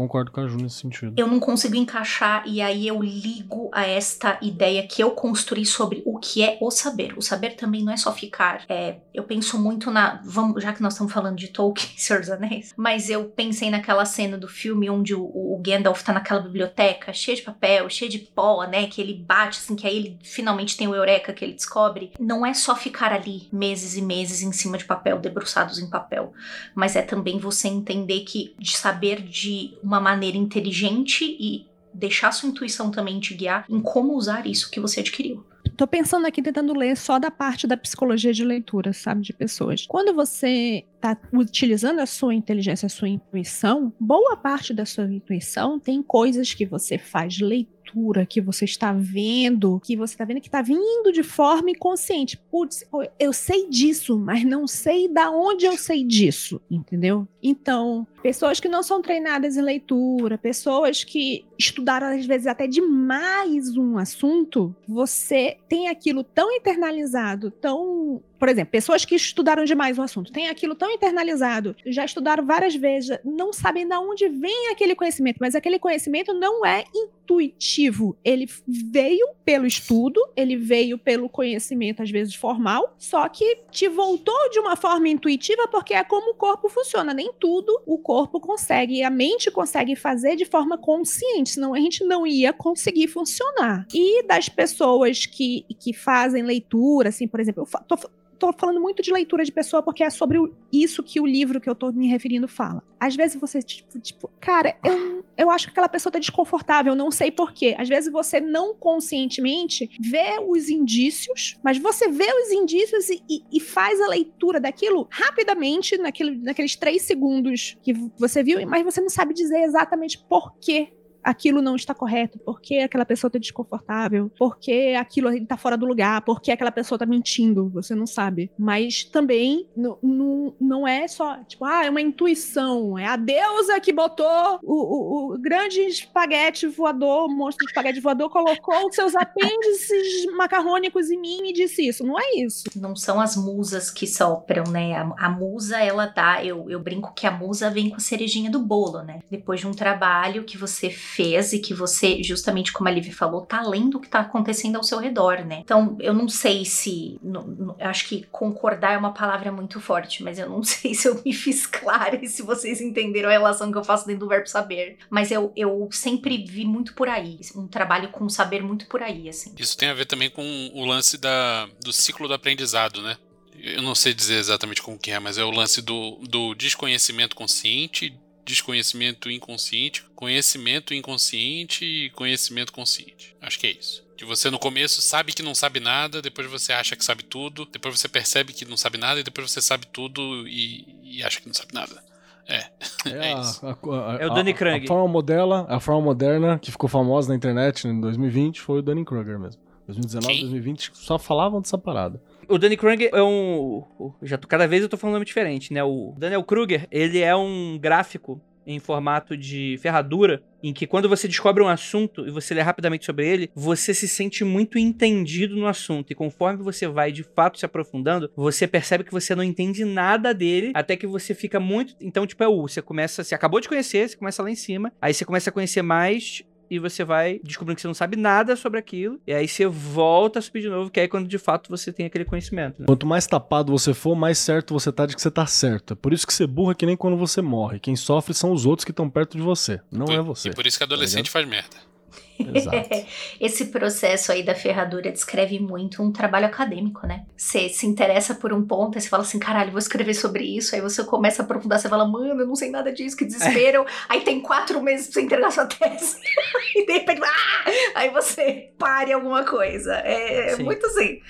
Concordo com a Ju nesse sentido.
eu não consigo encaixar e aí eu ligo a esta ideia que eu construí sobre o que é o saber. O saber também não é só ficar. É, eu penso muito na. Vamos, já que nós estamos falando de Tolkien, Senhor dos Anéis, mas eu pensei naquela cena do filme onde o, o Gandalf tá naquela biblioteca cheia de papel, cheia de pó, né? Que ele bate, assim, que aí ele finalmente tem o Eureka que ele descobre. Não é só ficar ali meses e meses em cima de papel, debruçados em papel mas é também você entender que de saber de uma maneira inteligente e deixar sua intuição também te guiar em como usar isso que você adquiriu.
Tô pensando aqui tentando ler só da parte da psicologia de leitura, sabe, de pessoas. Quando você tá utilizando a sua inteligência, a sua intuição, boa parte da sua intuição tem coisas que você faz leitura, que você está vendo, que você está vendo que está vindo de forma inconsciente. Putz, eu sei disso, mas não sei da onde eu sei disso, entendeu? Então, pessoas que não são treinadas em leitura, pessoas que estudaram às vezes até demais um assunto, você tem aquilo tão internalizado, tão por exemplo, pessoas que estudaram demais o assunto, têm aquilo tão internalizado, já estudaram várias vezes, não sabem de onde vem aquele conhecimento, mas aquele conhecimento não é intuitivo. Ele veio pelo estudo, ele veio pelo conhecimento, às vezes formal, só que te voltou de uma forma intuitiva porque é como o corpo funciona. Nem tudo o corpo consegue, a mente consegue fazer de forma consciente, senão a gente não ia conseguir funcionar. E das pessoas que, que fazem leitura, assim, por exemplo, eu tô, tô falando muito de leitura de pessoa porque é sobre o- isso que o livro que eu tô me referindo fala. Às vezes você, tipo, tipo, cara, eu, eu acho que aquela pessoa tá desconfortável, não sei porquê. Às vezes você não conscientemente vê os indícios, mas você vê os indícios e, e- e faz a leitura daquilo rapidamente, naquele, naqueles três segundos que você viu, mas você não sabe dizer exatamente por que aquilo não está correto, por que aquela pessoa está desconfortável, por que aquilo está fora do lugar, por que aquela pessoa está mentindo, você não sabe. Mas também não é só, tipo, ah, é uma intuição, é a deusa que botou o, o, o grande espaguete voador, o monstro de espaguete voador, colocou os seus apêndices macarrônicos em mim e disse isso. Não é isso.
Não são as musas que sopram, né? A, a musa, ela dá, eu, eu brinco que a musa vem com a cerejinha do bolo, né? Depois de um trabalho que você fez e que você, justamente como a Liv falou, tá lendo o que tá acontecendo ao seu redor, né? Então, eu não sei se. eu acho que concordar é uma palavra muito forte, mas eu não sei se eu me fiz clara e se vocês entenderam a relação que eu faço dentro do verbo saber. Mas eu, eu sempre vi muito por aí. Um trabalho com saber muito por aí, assim.
Isso tem a ver também com o lance da, do ciclo do aprendizado, né? Eu não sei dizer exatamente como que é, mas é o lance do, do desconhecimento consciente, desconhecimento inconsciente, conhecimento inconsciente e conhecimento consciente. Acho que é isso. Que você no começo sabe que não sabe nada, depois você acha que sabe tudo, depois você percebe que não sabe nada e depois você sabe tudo e, e acha que não sabe nada. É, é, é isso. A,
a, a, é o Danny Krug.
A, forma modela, a forma moderna que ficou famosa na internet em 2020 foi o Danny Kruger mesmo. 2019, Quem? 2020 só falavam dessa parada.
O Danny Kruger é um. Já cada vez eu tô falando nome diferente, né? O Daniel Kruger, ele é um gráfico em formato de ferradura, em que quando você descobre um assunto e você lê rapidamente sobre ele, você se sente muito entendido no assunto. E conforme você vai de fato se aprofundando, você percebe que você não entende nada dele, até que você fica muito. Então, tipo, é o. Você começa. Você acabou de conhecer, você começa lá em cima, aí você começa a conhecer mais e você vai descobrindo que você não sabe nada sobre aquilo, e aí você volta a subir de novo, que é quando de fato você tem aquele conhecimento. Né?
Quanto mais tapado você for, mais certo você tá de que você tá certo. É por isso que você burra que nem quando você morre. Quem sofre são os outros que estão perto de você, não
por,
é você.
E por isso que adolescente tá faz merda.
Esse processo aí da ferradura descreve muito um trabalho acadêmico, né? Você se interessa por um ponto, aí você fala assim, caralho, vou escrever sobre isso. Aí você começa a aprofundar, você fala, mano, eu não sei nada disso, que desespero. aí tem quatro meses pra você entregar sua tese. e de repente, ah! aí você pare alguma coisa. É, é muito assim.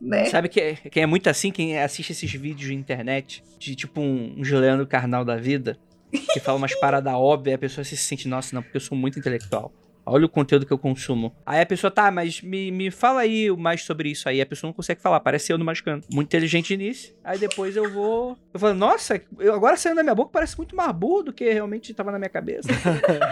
Né?
Sabe que é, que é muito assim quem assiste esses vídeos de internet, de tipo um, um Juliano Carnal da vida, que fala umas paradas óbvias, e a pessoa se sente, nossa, não, porque eu sou muito intelectual. Olha o conteúdo que eu consumo. Aí a pessoa, tá, mas me, me fala aí mais sobre isso aí. A pessoa não consegue falar, parece eu no Magicando. Muito inteligente nisso. Aí depois eu vou. Eu falo, nossa, eu, agora saindo da minha boca parece muito mais burro do que realmente tava na minha cabeça.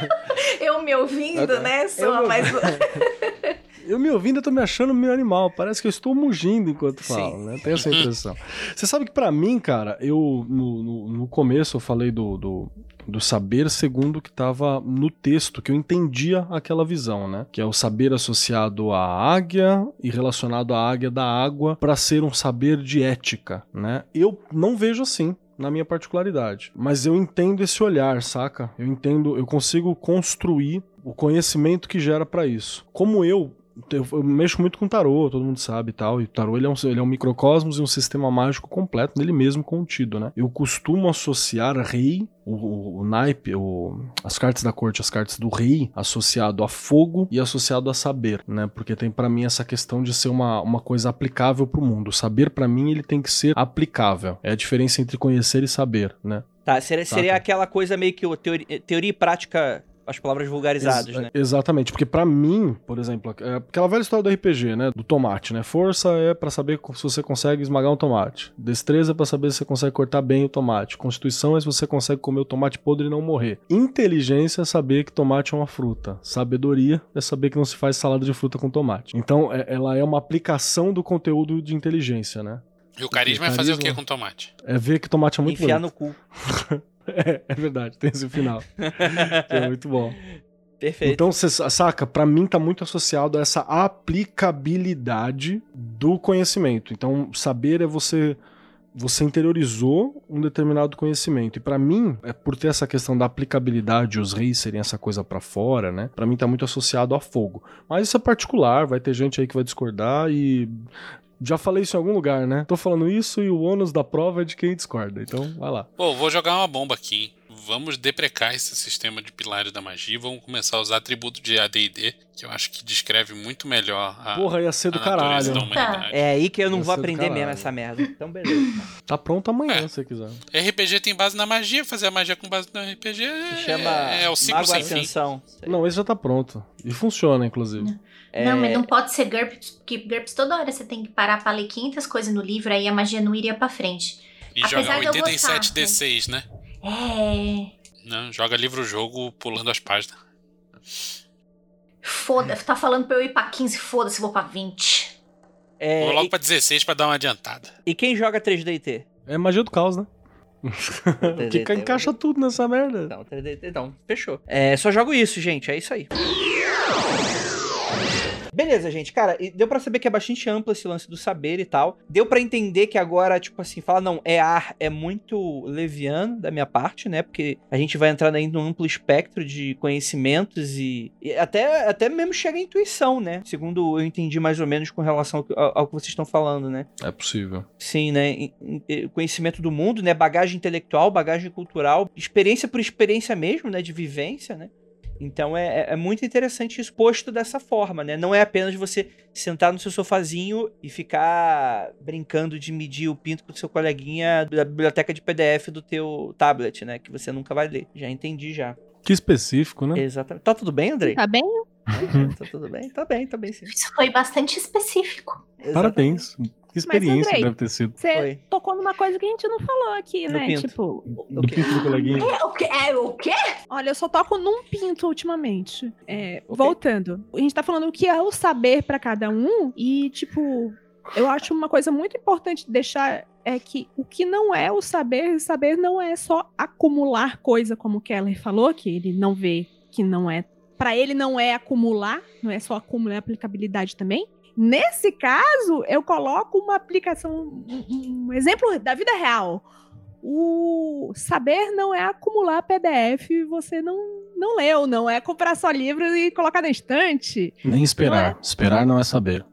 eu me ouvindo, né? Sou mais.
Eu me ouvindo, eu tô me achando meio animal. Parece que eu estou mugindo enquanto falo, Sim. né? Tenho essa impressão. Você sabe que para mim, cara, eu no, no, no, começo eu falei do, do, do saber segundo que estava no texto, que eu entendia aquela visão, né? Que é o saber associado à águia e relacionado à águia da água para ser um saber de ética, né? Eu não vejo assim na minha particularidade. Mas eu entendo esse olhar, saca? Eu entendo, eu consigo construir o conhecimento que gera para isso. Como eu eu, eu, mexo muito com tarô, todo mundo sabe e tal. E tarô ele é, um, ele é um microcosmos e um sistema mágico completo nele mesmo contido, né? Eu costumo associar rei, o, o, o naipe, o, as cartas da corte, as cartas do rei, associado a fogo e associado a saber, né? Porque tem para mim essa questão de ser uma, uma coisa aplicável pro mundo. O saber para mim ele tem que ser aplicável. É a diferença entre conhecer e saber, né?
Tá, seria, seria aquela coisa meio que teoria, teoria e prática as palavras vulgarizadas, Ex né?
Exatamente, porque para mim, por exemplo, é aquela velha história do RPG, né? Do tomate, né? Força é para saber se você consegue esmagar um tomate. Destreza é para saber se você consegue cortar bem o tomate. Constituição é se você consegue comer o tomate podre e não morrer. Inteligência é saber que tomate é uma fruta. Sabedoria é saber que não se faz salada de fruta com tomate. Então, é, ela é uma aplicação do conteúdo de inteligência, né?
E o carisma, é fazer o que com tomate?
É ver que tomate é muito
Enfiar
bonito.
no cu.
É, é verdade, tem esse final. é muito bom.
Perfeito.
Então, você saca, para mim tá muito associado a essa aplicabilidade do conhecimento. Então, saber é você você interiorizou um determinado conhecimento. E para mim, é por ter essa questão da aplicabilidade, os reis serem essa coisa para fora, né? Para mim tá muito associado a fogo. Mas isso é particular, vai ter gente aí que vai discordar e já falei isso em algum lugar, né? Tô falando isso e o ônus da prova é de quem discorda. Então, vai lá.
Pô, vou jogar uma bomba aqui. vamos deprecar esse sistema de pilares da magia e vamos começar a usar atributo de AD&D, que eu acho que descreve muito melhor a,
Porra, ia ser do caralho.
humanidade.
É aí que eu não
Ia
vou aprender mesmo essa merda. Então, beleza.
Tá pronto amanhã,
É.
se você quiser.
RPG tem base na magia, fazer a magia com base no RPG é,
Se chama
é, é o ciclo
Mago
sem fim.
Ascensão.
Não, esse já tá pronto. E funciona, inclusive.
É,
Não, mas não pode ser GURPS, porque GURPS toda hora você tem que parar pra ler 500 coisas no livro, aí a magia não iria pra frente.
E
Apesar
jogar
de eu
87
gostar,
D6, né?
É.
Não, joga livro-jogo pulando as páginas.
Foda, tá falando pra eu ir pra 15, foda-se, vou pra 20.
é,
Vou logo
e,
pra 16 pra dar uma adiantada.
e quem joga 3DT?
É magia do caos, né? que ca- encaixa tudo nessa merda.
Não, 3DT não. Fechou. É, só jogo isso, gente. É isso aí. Beleza, gente. Cara, deu pra saber que é bastante amplo esse lance do saber e tal. Deu pra entender que agora, tipo assim, falar não, é ar, é muito leviano da minha parte, né? Porque a gente vai entrar aí num amplo espectro de conhecimentos e, e até, até mesmo chega a intuição, né? Segundo eu entendi mais ou menos com relação ao, que- ao- ao que vocês estão falando, né?
É possível.
Sim, né? Conhecimento do mundo, né? Bagagem intelectual, bagagem cultural, experiência por experiência mesmo, né? De vivência, né? Então é, é- é muito interessante isso posto dessa forma, né? Não é apenas você sentar no seu sofazinho e ficar brincando de medir o pinto com o seu coleguinha da biblioteca de PDF do teu tablet, né? Que você nunca vai ler. Já entendi já.
Que específico, né?
Exatamente. Tá tudo bem, Andrei?
Tá bem?
tá tudo bem? Tá bem, tá bem sim.
Isso foi bastante específico.
Parabéns. Que experiência
Andrei,
deve ter sido.
Você
Foi.
tocou numa coisa que a gente não falou aqui,
No
né?
pinto.
Tipo,
Do pinto do coleguinha.
É o quê? É o quê?
olha, eu só toco num pinto ultimamente. É,
Ok.
Voltando. A gente tá falando o que é o saber pra cada um e, tipo, eu acho uma coisa muito importante de deixar é que o que não é o saber, saber não é só acumular coisa, como o Keller falou, que ele não vê que não é. Pra ele não é acumular, não é só acumular, é aplicabilidade também. Nesse caso, eu coloco uma aplicação, um, um exemplo da vida real. O saber não é acumular PDF e você não, não leu, não é comprar só livros e colocar na estante.
Nem esperar. Esperar não é saber.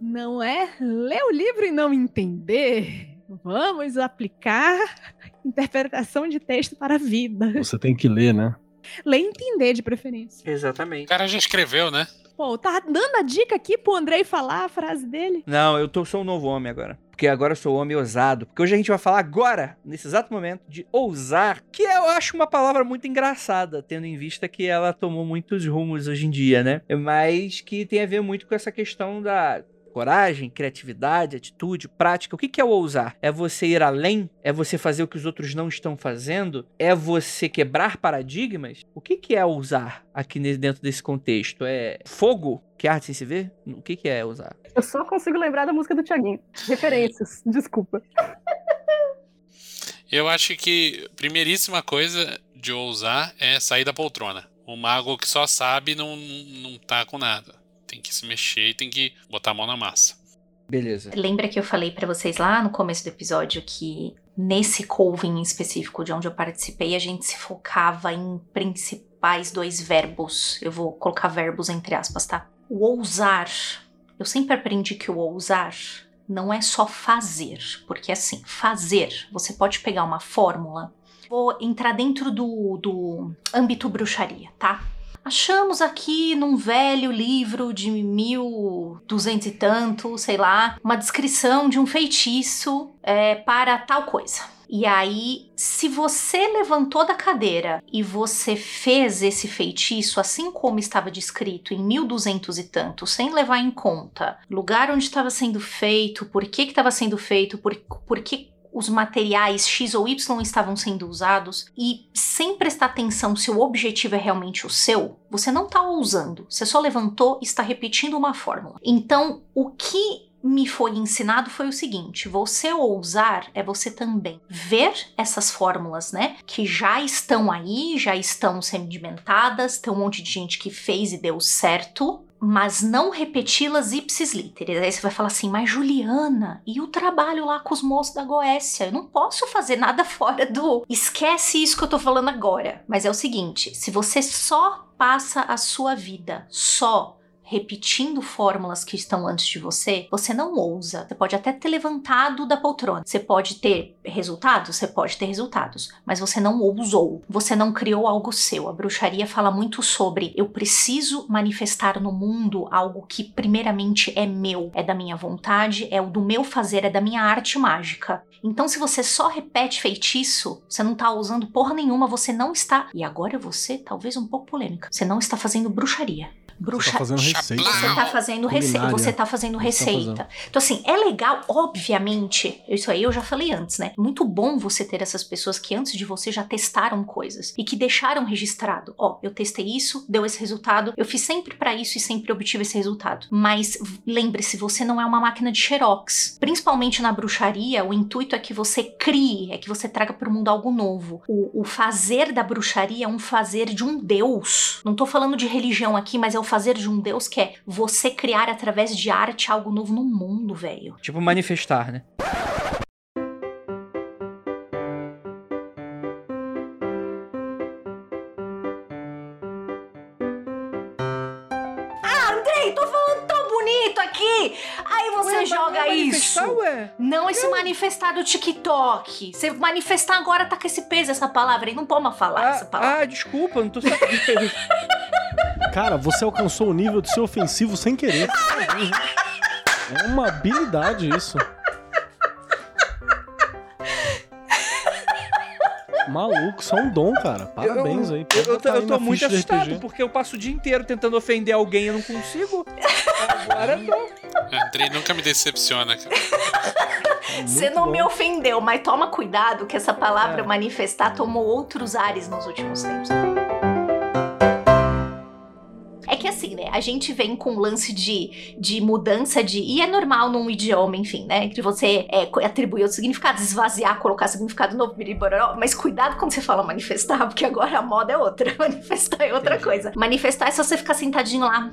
Não é ler o livro e não entender. Vamos aplicar interpretação de texto para a vida.
Você tem que ler, né?
Ler e entender, de preferência.
O
Exatamente.
cara já escreveu, né?
Pô, tá dando a dica aqui pro Andrei falar a frase dele.
Não, eu tô, sou um novo homem agora. Porque agora eu sou homem ousado. Porque hoje a gente vai falar agora, nesse exato momento, de ousar. Que eu acho uma palavra muito engraçada, tendo em vista que ela tomou muitos rumos hoje em dia, né? Mas que tem a ver muito com essa questão da coragem, criatividade, atitude, prática. O que é o ousar? É você ir além? É você fazer o que os outros não estão fazendo? É você quebrar paradigmas? O que que é ousar aqui dentro desse contexto? É fogo? Que arte sem se ver? O que que é ousar?
Eu só consigo lembrar da música do Thiaguinho. Referências, desculpa.
Eu acho que a primeiríssima coisa de ousar é sair da poltrona. O mago que só sabe não, não tá com nada. Tem que se mexer e tem que botar a mão na massa.
Beleza.
Lembra que eu falei pra vocês lá no começo do episódio que nesse Coven em específico de onde eu participei, a gente se focava em principais dois verbos. Eu vou colocar verbos entre aspas, tá? O ousar. Eu sempre aprendi que o ousar não é só fazer, porque assim, fazer, você pode pegar uma fórmula. Vou entrar dentro do, do âmbito bruxaria, tá? Achamos aqui num velho livro de 1200 e tanto, sei lá, uma descrição de um feitiço é, para tal coisa. E aí, se você levantou da cadeira e você fez esse feitiço assim como estava descrito em 1200 e tanto, sem levar em conta lugar onde estava sendo feito, por que estava sendo feito, por, por que os materiais X ou Y estavam sendo usados e sem prestar atenção se o objetivo é realmente o seu, você não está ousando. Você só levantou e está repetindo uma fórmula. Então, o que me foi ensinado foi o seguinte: você ousar é você também ver essas fórmulas, né? Que já estão aí, já estão sedimentadas, tem um monte de gente que fez e deu certo, mas não repeti-las ipsis literis. Aí você vai falar assim, mas Juliana, e o trabalho lá com os moços da Goécia? Eu não posso fazer nada fora do. Esquece isso que eu tô falando agora. Mas é o seguinte: se você só passa a sua vida só repetindo fórmulas que estão antes de você, você não ousa. Você pode até ter levantado da poltrona. Você pode ter resultados? Você pode ter resultados. Mas você não ousou. Você não criou algo seu. A bruxaria fala muito sobre eu preciso manifestar no mundo algo que, primeiramente, é meu, é da minha vontade, é o do meu fazer, é da minha arte mágica. Então, se você só repete feitiço, você não tá usando porra nenhuma, você não está. E agora você, talvez um pouco polêmica, você não está fazendo bruxaria. Bruxa...
Você tá fazendo receita.
Você tá fazendo receita.
Culinária.
Você tá fazendo
Você tá
receita.
fazendo.
Então, assim, é legal, obviamente. Isso aí eu já falei antes, né? Muito bom você ter essas pessoas que antes de você já testaram coisas e que deixaram registrado. Ó, eu testei isso, deu esse resultado. Eu fiz sempre pra isso e sempre obtive esse resultado. Mas lembre-se, você não é uma máquina de xerox. Principalmente na bruxaria, o intuito é que você crie, é que você traga pro mundo algo novo. O, o fazer da bruxaria é um fazer de um deus. Não tô falando de religião aqui, mas é o fazer de um deus que é você criar através de arte algo novo no mundo, velho.
Tipo, manifestar, né?
Andrei, tô falando tão bonito aqui! Aí você
Ué,
joga isso.
ué?
Não esse manifestar do TikTok. Você manifestar agora tá com esse peso, essa palavra aí. Não mais falar essa
Ah,
palavra.
ah, desculpa, não tô sabendo.
Cara, você alcançou o nível de ser ofensivo sem querer. É uma habilidade isso. Maluco, só um dom, cara. Parabéns aí.
Eu,
Pode
eu,
aí
eu tô muito assustado, porque eu passo o dia inteiro tentando ofender alguém e eu não consigo. Agora tô.
Andrei nunca me decepciona, cara.
É
Você não
bom.
me ofendeu, mas toma cuidado que essa palavra
É.
manifestar tomou outros ares nos últimos tempos. A gente vem com um lance de, de mudança de. E é normal num idioma, enfim, né? Que você é, atribuir outro significado, esvaziar, colocar significado novo, biriboró. Mas cuidado quando você fala manifestar, porque agora a moda é outra. Manifestar é outra coisa. Manifestar é só você ficar sentadinho lá.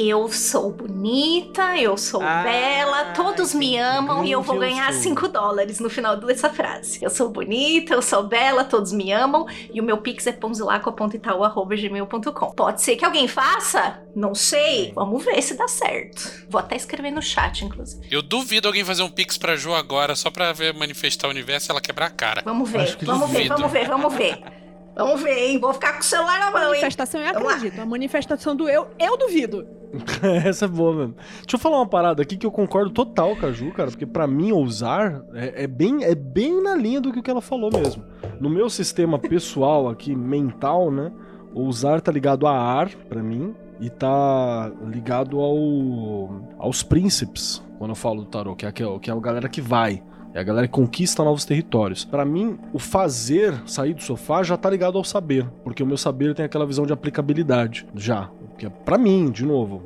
Eu sou bonita, eu sou
Ah,
bela, todos me amam e eu vou ganhar
sou.
5 dólares no final dessa frase. Eu sou bonita, eu sou bela, todos me amam e o meu pix é ponzilaco.itaú.gmail.com. Pode ser que alguém faça? Não sei. Vamos ver se dá certo. Vou até escrever no chat, inclusive.
Eu duvido alguém fazer um pix pra Jo agora só pra ver manifestar o universo e ela quebrar a cara.
Vamos ver,
Acho que
vamos ver, vamos ver, vamos ver. Vamos ver, hein? Vou ficar com o celular na mão, hein?
Manifestação eu
Vamos lá.
acredito. A manifestação do eu, eu duvido.
Essa é boa, mano. Deixa eu falar uma parada aqui que eu concordo total com a Ju, cara, porque pra mim ousar é, é bem, é bem na linha do que o que ela falou mesmo. No meu sistema pessoal aqui, mental, né? Ousar tá ligado a ar, pra mim, e tá ligado ao aos príncipes, quando eu falo do tarô, que é, aquele- que é a galera que vai. É a galera que conquista novos territórios. Pra mim, o fazer sair do sofá já tá ligado ao saber, porque o meu saber tem aquela visão de aplicabilidade, já. Que é pra mim, de novo.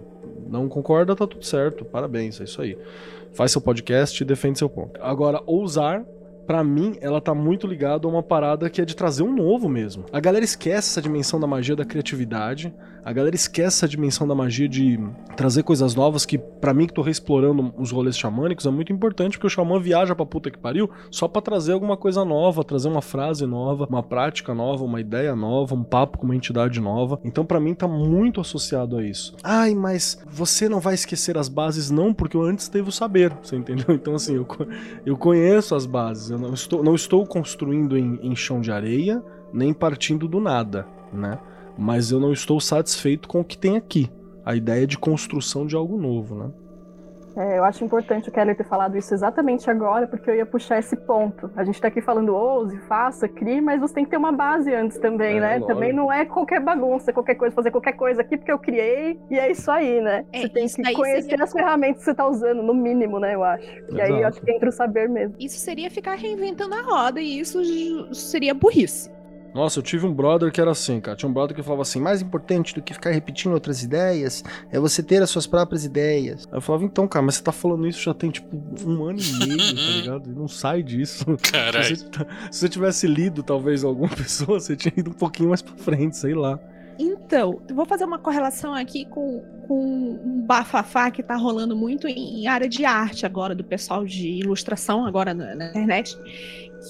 Não concorda, tá tudo certo. Parabéns, é isso aí. Faz seu podcast e defende seu ponto. Agora, ousar, pra mim, ela tá muito ligada a uma parada que é de trazer um novo mesmo. A galera esquece essa dimensão da magia da criatividade. A galera esquece essa dimensão da magia de trazer coisas novas que, pra mim, que tô reexplorando os rolês xamânicos, é muito importante porque o xamã viaja pra puta que pariu só pra trazer alguma coisa nova, trazer uma frase nova, uma prática nova, uma ideia nova, um papo com uma entidade nova. Então, pra mim, tá muito associado a isso. Ai, mas você não vai esquecer as bases, não, porque eu antes teve o saber, você entendeu? Então, assim, eu, eu conheço as bases, eu não estou, não estou construindo em, em chão de areia, nem partindo do nada, né? Mas eu não estou satisfeito com o que tem aqui. A ideia de construção de algo novo, né?
É, eu acho importante o Keller ter falado isso exatamente agora, porque eu ia puxar esse ponto. A gente tá aqui falando ouse, faça, crie, mas você tem que ter uma base antes também,
É,
né?
lógico.
Também não é qualquer bagunça, qualquer coisa, fazer qualquer coisa aqui porque eu criei e é isso aí, né?
É,
você tem que conhecer
seria-
as ferramentas que você tá usando, no mínimo, né? Eu acho. E aí eu
Exato.
acho que entra o saber mesmo.
Isso seria ficar reinventando a roda e isso seria burrice.
Nossa, eu tive um brother que era assim, cara. Tinha um brother que falava assim: mais importante do que ficar repetindo outras ideias é você ter as suas próprias ideias. Aí eu falava, então, cara, mas você tá falando isso já tem tipo um ano e meio, tá ligado? E não sai disso.
Caralho.
Se você, se você tivesse lido, talvez, alguma pessoa, você tinha ido um pouquinho mais pra frente, sei lá.
Então, eu vou fazer uma correlação aqui com, com um bafafá que tá rolando muito em, em área de arte agora, do pessoal de ilustração agora na, na internet,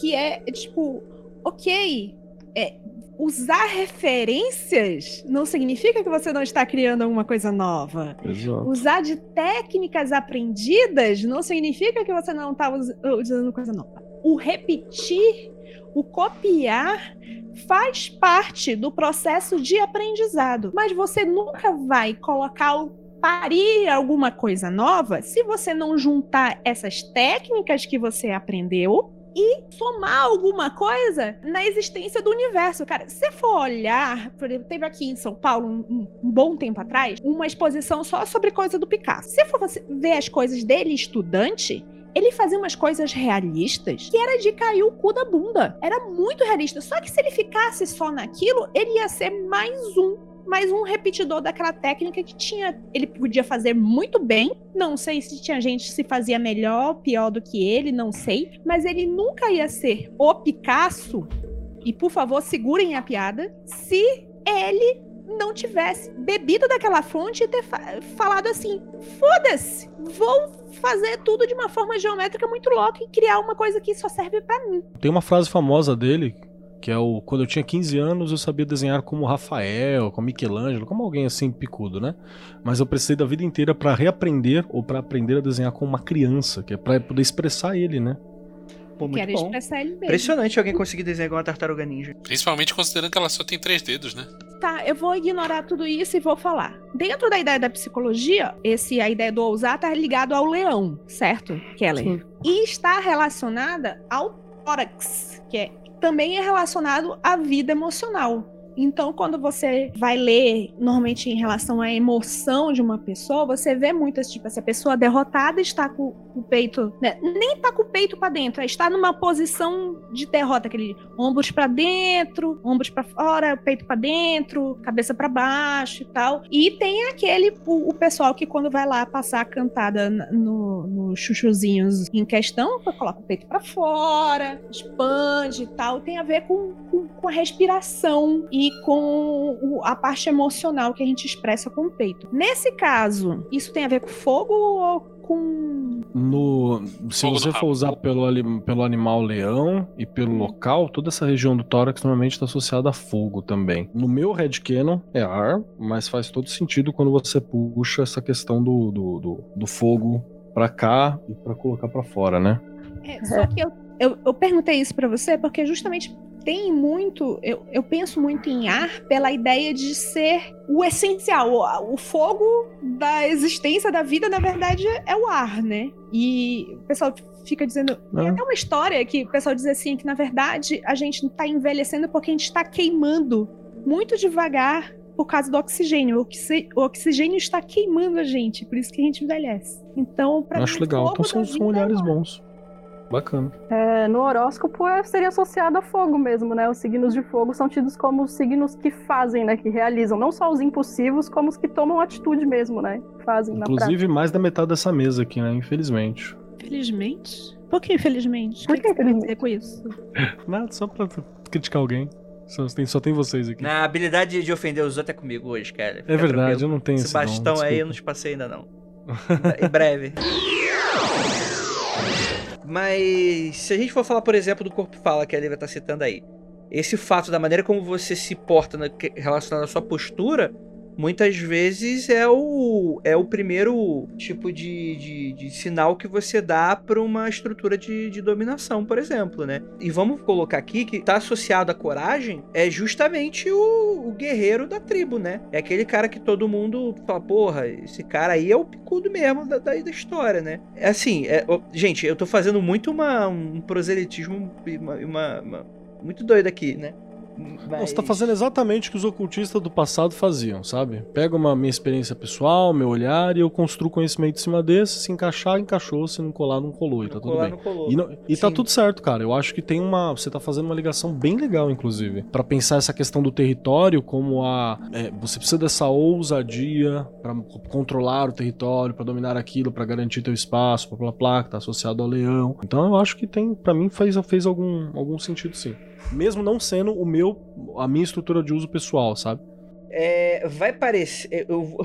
que é, tipo, ok, é, usar referências não significa que você não está criando alguma coisa nova.
Exato.
Usar de técnicas aprendidas não significa que você não está usando coisa nova. O repetir, o copiar, faz parte do processo de aprendizado. Mas você nunca vai colocar o parir alguma coisa nova se você não juntar essas técnicas que você aprendeu e somar alguma coisa na existência do universo. Cara, se você for olhar, por exemplo, teve aqui em São Paulo, um, um, bom tempo atrás, uma exposição só sobre coisa do Picasso. Se for ver as coisas dele estudante, ele fazia umas coisas realistas que era de cair o cu da bunda. Era muito realista. Só que se ele ficasse só naquilo, ele ia ser mais um mais um repetidor daquela técnica que tinha, ele podia fazer muito bem. Não sei se tinha gente que se fazia melhor, pior do que ele, não sei, mas ele nunca ia ser o Picasso. E por favor, segurem a piada, se ele não tivesse bebido daquela fonte e ter fa falado assim: foda-se, vou fazer tudo de uma forma geométrica muito louca e criar uma coisa que só serve para mim.
Tem uma frase famosa dele que é o quando eu tinha 15 anos eu sabia desenhar como Rafael, como Michelangelo, como alguém assim picudo, né? Mas eu precisei da vida inteira para reaprender ou para aprender a desenhar como uma criança, que é para poder expressar ele, né?
Pô, muito
Quero
bom.
expressar ele mesmo.
Impressionante alguém conseguir desenhar igual uma tartaruga ninja.
Principalmente considerando que ela só tem três dedos, né?
Tá, eu vou ignorar tudo isso e vou falar. Dentro da ideia da psicologia, esse a ideia do ousar tá ligado ao leão, certo, Keller?
Sim.
E está relacionada ao tórax, que é também é relacionado à vida emocional. Então, quando você vai ler, normalmente em relação à emoção de uma pessoa, você vê muitas, tipo, essa pessoa derrotada está com o peito, né? nem está com o peito para dentro, é está numa posição de derrota, aquele ombros para dentro, ombros para fora, peito para dentro, cabeça para baixo e tal. E tem aquele, o, o, pessoal que quando vai lá passar a cantada nos no chuchuzinhos em questão, coloca o peito para fora, expande e tal, tem a ver com, com, com a respiração e com a parte emocional que a gente expressa com o peito. Nesse caso, isso tem a ver com fogo ou com.
No, se
Fogo
você for
rabo.
usar pelo, pelo animal leão e pelo local, toda essa região do tórax normalmente está associada a fogo também. No meu headcanon é ar, mas faz todo sentido quando você puxa essa questão do, do, do, do fogo pra cá e pra colocar pra fora, né?
É, só que eu, eu, eu perguntei isso pra você porque justamente tem muito. Eu, eu penso muito em ar pela ideia de ser o essencial. O, o fogo da existência da vida, na verdade, é o ar, né? E o pessoal fica dizendo. Tem
É.
até uma história que o pessoal diz assim: que na verdade a gente tá envelhecendo porque a gente tá queimando muito devagar. Por causa do oxigênio. O, oxi- o oxigênio está queimando a gente, por isso que a gente envelhece. Então,
Acho
mim, o
legal. Então são, são
é
olhares bons. Bacana.
É, no horóscopo é- seria associado a fogo mesmo, né? Os signos de fogo são tidos como os signos que fazem, né? Que realizam. Não só os impulsivos, como os que tomam atitude mesmo, né? Fazem na prática.
Inclusive, mais da metade dessa mesa aqui, né? Infelizmente.
Infelizmente. Por que infelizmente?
Por
O
que
que você dizer com isso?
Nada, só pra criticar alguém. Só tem, só tem vocês aqui.
Na habilidade de ofender os outros é comigo hoje, cara. Fica
é verdade,
tranquilo.
eu não tenho
Esse
esse
bastão aí eu não te passei ainda não. em breve. Mas se a gente for falar, por exemplo, do corpo fala que a Lívia tá citando aí, esse fato da maneira como você se porta relacionado à sua postura, muitas vezes é o, é o primeiro tipo de, de, de sinal que você dá para uma estrutura de, de dominação, por exemplo, né? E vamos colocar aqui que tá associado à coragem é justamente o, o guerreiro da tribo, né? É aquele cara que todo mundo fala, porra, esse cara aí é o picudo mesmo da, da, da história, né? É assim, é, gente, eu tô fazendo muito uma, um proselitismo uma, uma- uma- muito doido aqui, né?
Não, Você tá fazendo exatamente o que os ocultistas do passado faziam, sabe? Pega uma minha experiência pessoal, meu olhar, e eu construo conhecimento em cima desse. Se encaixar, encaixou. Se não colar, não colou. E tá tudo
Colar
bem. E, não- e tá tudo certo, cara. Eu acho que tem uma. Você tá fazendo uma ligação bem legal, inclusive. Pra pensar essa questão do território como a. é, você precisa dessa ousadia pra controlar o território, pra dominar aquilo, pra garantir teu espaço, blá, que tá associado ao leão. Então eu acho que tem. Pra mim fez, fez algum, algum sentido sim. Mesmo não sendo o meu. a minha estrutura de uso pessoal, sabe?
É, vai parecer. Eu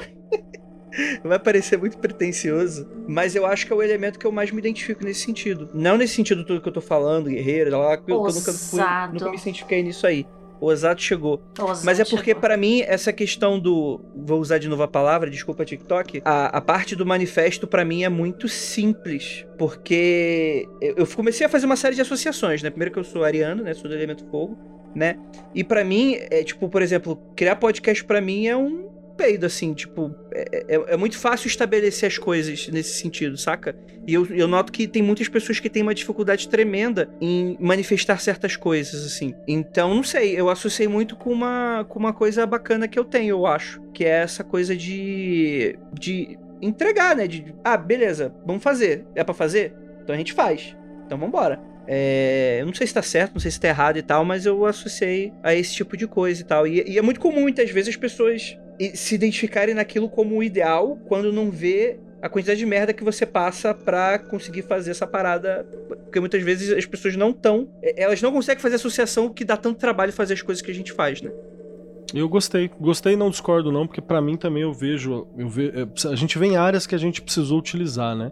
vai parecer muito pretencioso, mas eu acho que é o elemento que eu mais me identifico nesse sentido. Não nesse sentido tudo que eu tô falando, guerreiro, lá, que eu, eu nunca, fui, nunca me identifiquei nisso aí. Ousado chegou.
Ousado
Mas é porque, pra mim, essa questão do. Vou usar de novo a palavra, desculpa, TikTok. A, a parte do manifesto, pra mim, é muito simples. Porque eu, eu comecei a fazer uma série de associações, né? Primeiro que eu sou ariano, né? Sou do elemento fogo, né? E pra mim, é tipo, por exemplo, criar podcast pra mim é um peido, assim, tipo, é, é- é muito fácil estabelecer as coisas nesse sentido, saca? E eu, eu noto que tem muitas pessoas que têm uma dificuldade tremenda em manifestar certas coisas, assim. Então, não sei, eu associei muito com uma, com uma coisa bacana que eu tenho, eu acho. Que é essa coisa de. de entregar, né? De, ah, beleza, vamos fazer. É pra fazer? Então a gente faz. Então vambora. É, eu não sei se tá certo, não sei se tá errado e tal, mas eu associei a esse tipo de coisa e tal. E, e é muito comum, muitas vezes, as pessoas se identificarem naquilo como o ideal quando não vê a quantidade de merda que você passa pra conseguir fazer essa parada. Porque muitas vezes as pessoas não estão. Elas não conseguem fazer associação que dá tanto trabalho fazer as coisas que a gente faz, né?
Eu gostei. Gostei não discordo, não, porque pra mim também eu vejo. Eu ve, é, a gente vê em áreas que a gente precisou utilizar, né?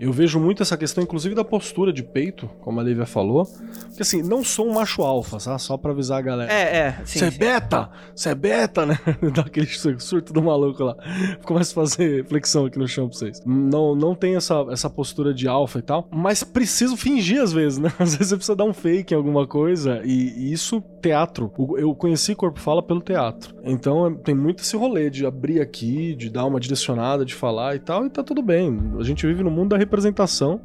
Eu vejo muito essa questão, inclusive, da postura de peito, como a Lívia falou. Porque assim, não sou um macho alfa, tá? Só pra avisar a galera.
É, é.
Você é beta? Você é beta, né? Dá aquele surto do maluco lá. Começa a fazer flexão aqui no chão pra vocês. Não, não tem essa, essa postura de alfa e tal, mas preciso fingir às vezes, né? Às vezes você precisa dar um fake em alguma coisa e, e isso, teatro. Eu conheci Corpo Fala pelo teatro. Então é- tem muito esse rolê de abrir aqui, de dar uma direcionada, de falar e tal, e tá tudo bem. A gente vive no mundo da representação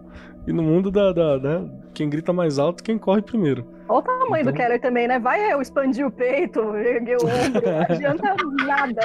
e no mundo da, da né? Quem grita mais alto, quem corre primeiro.
Olha o tamanho
Então-
do Keller também, né? Vai eu expandir o peito, erguer o ombro, não adianta nada.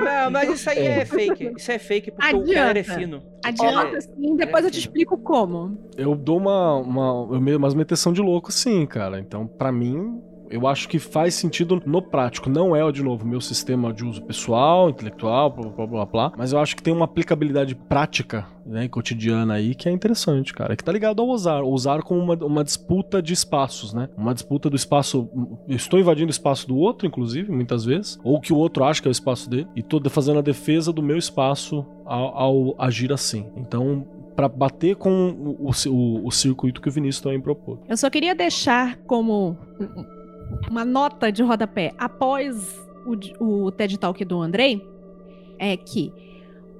Não, mas isso aí é fake. Isso é fake porque o
Adianta.
cara é fino.
Adianta
É.
sim, depois eu te
fino.
explico como.
eu dou uma, uma, eu me- umas meteção de louco sim, cara. Então, pra mim, eu acho que faz sentido no prático. Não é, de novo, meu sistema de uso pessoal, intelectual, blá blá blá blá, mas eu acho que tem uma aplicabilidade prática, né, cotidiana aí, que é interessante, cara. Que tá ligado ao usar. Usar como uma, uma disputa de espaços, né? Uma disputa do espaço. Eu estou invadindo o espaço do outro, inclusive, muitas vezes, ou que o outro acha que é o espaço dele, e tô fazendo a defesa do meu espaço ao, ao agir assim. Então, Pra bater com o, o, o circuito que o Vinícius também propôs.
Eu só queria deixar como uma nota de rodapé após o, o TED Talk do Andrei é que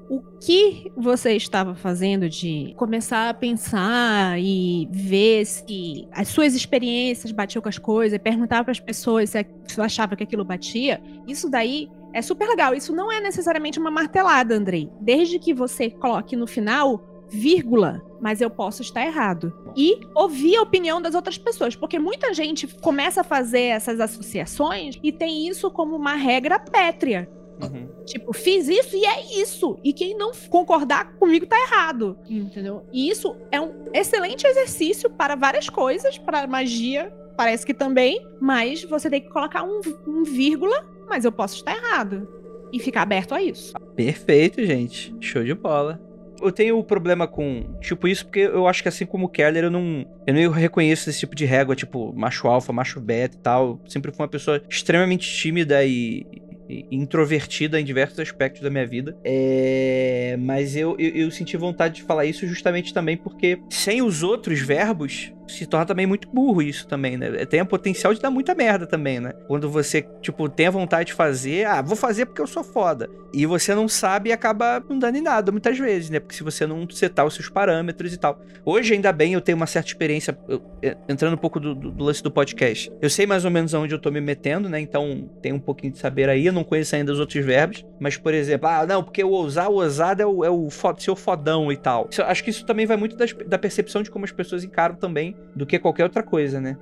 o que você estava fazendo de começar a pensar e ver se as suas experiências batiam com as coisas, perguntar para as pessoas se você achava que aquilo batia, isso daí é super legal. Isso não é necessariamente uma martelada, Andrei. Desde que você coloque no final vírgula, mas eu posso estar errado. E ouvir a opinião das outras pessoas, porque muita gente começa a fazer essas associações e tem isso como uma regra pétrea.
Uhum.
Tipo, fiz isso e é isso. E quem não concordar comigo tá errado. Entendeu? E isso é um excelente exercício para várias coisas, para magia, parece que também, mas você tem que colocar um, um vírgula, mas eu posso estar errado. E ficar aberto a isso.
Perfeito, gente. Show de bola. Eu tenho problema com, tipo, isso porque eu acho que assim como o Keller, eu não, eu não reconheço esse tipo de régua, tipo, macho alfa, macho beta e tal. Sempre fui uma pessoa extremamente tímida e, e introvertida em diversos aspectos da minha vida. É, mas eu, eu, eu senti vontade de falar isso justamente também porque sem os outros verbos se torna também muito burro isso também, né? Tem o potencial de dar muita merda também, né? Quando você, tipo, tem a vontade de fazer, ah, vou fazer porque eu sou foda. E você não sabe e acaba não dando em nada muitas vezes, né? Porque se você não setar os seus parâmetros e tal. Hoje, ainda bem, eu tenho uma certa experiência, eu- é, entrando um pouco do, do- do lance do podcast. Eu sei mais ou menos aonde eu tô me metendo, né? Então tem um pouquinho de saber aí. Eu não conheço ainda os outros verbos. Mas, por exemplo, ah, não, porque o ousar, o ousado é o, é o fo- seu fodão e tal. Isso- acho que isso também vai muito das- da percepção de como as pessoas encaram também do que qualquer outra coisa, né?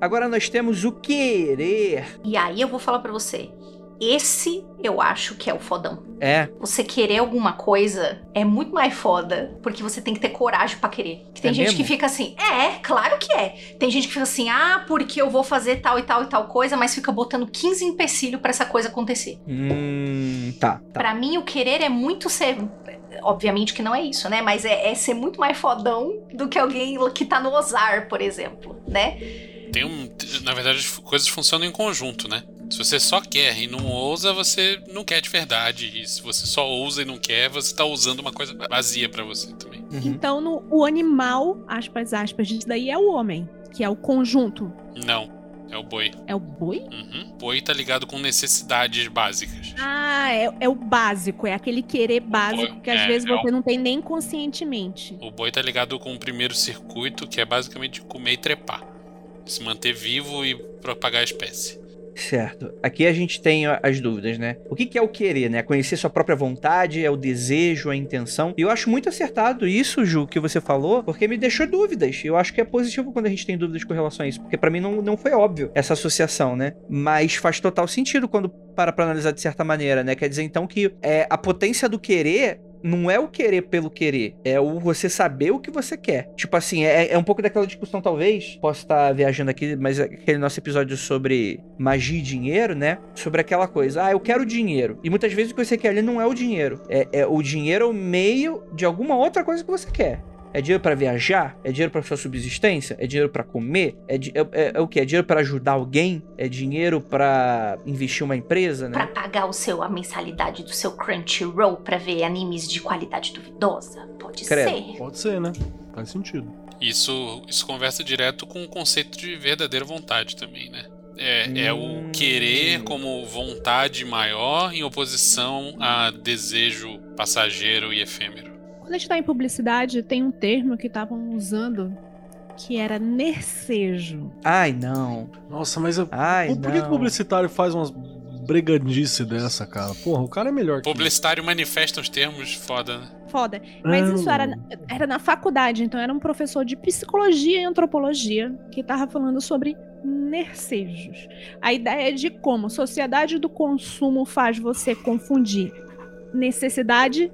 Agora nós temos o querer.
E aí eu vou falar pra você. Esse eu acho que é o fodão.
É,
Você querer alguma coisa é muito mais foda, porque você tem que ter coragem pra querer. Que tem
É
gente
mesmo?
que fica assim, é, claro que é. Tem gente que fica assim, ah, porque eu vou fazer tal e tal e tal coisa, mas fica botando 15 empecilhos pra essa coisa acontecer.
Hum, tá, tá.
Pra mim, o querer é muito ser. Obviamente que não é isso, né? Mas é, é ser muito mais fodão do que alguém que tá no osar, por exemplo, né?
Tem um. Na verdade, as coisas funcionam em conjunto, né? Se você só quer e não ousa, você não quer de verdade. E se você só ousa e não quer, você tá usando uma coisa vazia pra você também.
Uhum.
Então, no- o animal, aspas, aspas, disso daí é o homem. que é o conjunto.
Não. É o boi.
É o boi?
Uhum. Boi tá ligado com necessidades básicas.
Ah, é, é o básico, é aquele querer básico que às
é,
vezes
é o-
você não tem nem conscientemente.
O boi tá ligado com o primeiro circuito, que é basicamente comer e trepar. Se manter vivo e propagar a espécie.
Certo. Aqui a gente tem as dúvidas, né? O que é o querer, né? Conhecer sua própria vontade, é o desejo, a intenção. E eu acho muito acertado isso, Ju, que você falou, porque me deixou dúvidas. Eu acho que é positivo quando a gente tem dúvidas com relação a isso, porque pra mim não, não foi óbvio essa associação, né? Mas faz total sentido quando para pra analisar de certa maneira, né? Quer dizer então que é, a potência do querer não é o querer pelo querer, é o você saber o que você quer. Tipo assim, é, é um pouco daquela discussão, talvez. Posso estar viajando aqui, mas é aquele nosso episódio sobre magia e dinheiro, né? Sobre aquela coisa, ah, eu quero dinheiro. E muitas vezes o que você quer ali não é o dinheiro. É, é o dinheiro é o meio de alguma outra coisa que você quer. É dinheiro pra viajar? É dinheiro pra sua subsistência? É dinheiro pra comer? É, é, é- é o que? É dinheiro pra ajudar alguém? É dinheiro pra investir uma empresa, né?
Pra pagar o seu, a mensalidade do seu Crunchyroll pra ver animes de qualidade duvidosa? Pode
Credo.
ser.
Pode ser, né? Faz sentido.
Isso, isso conversa direto com o conceito de verdadeira vontade também, né? É, é
Hum.
o querer como vontade maior em oposição a desejo passageiro e efêmero.
Quando a gente tá em publicidade, tem um termo que estavam usando que era nercejo.
Ai, não.
Nossa, mas eu-
Ai,
por, por que, o publicitário faz umas bregandice dessa, cara? Porra, o cara é melhor que
Publicitário manifesta os termos foda, né?
Foda. Mas
Ah,
isso era, era na faculdade, então era um professor de psicologia e antropologia que tava falando sobre nercejos. A ideia de como sociedade do consumo faz você confundir necessidade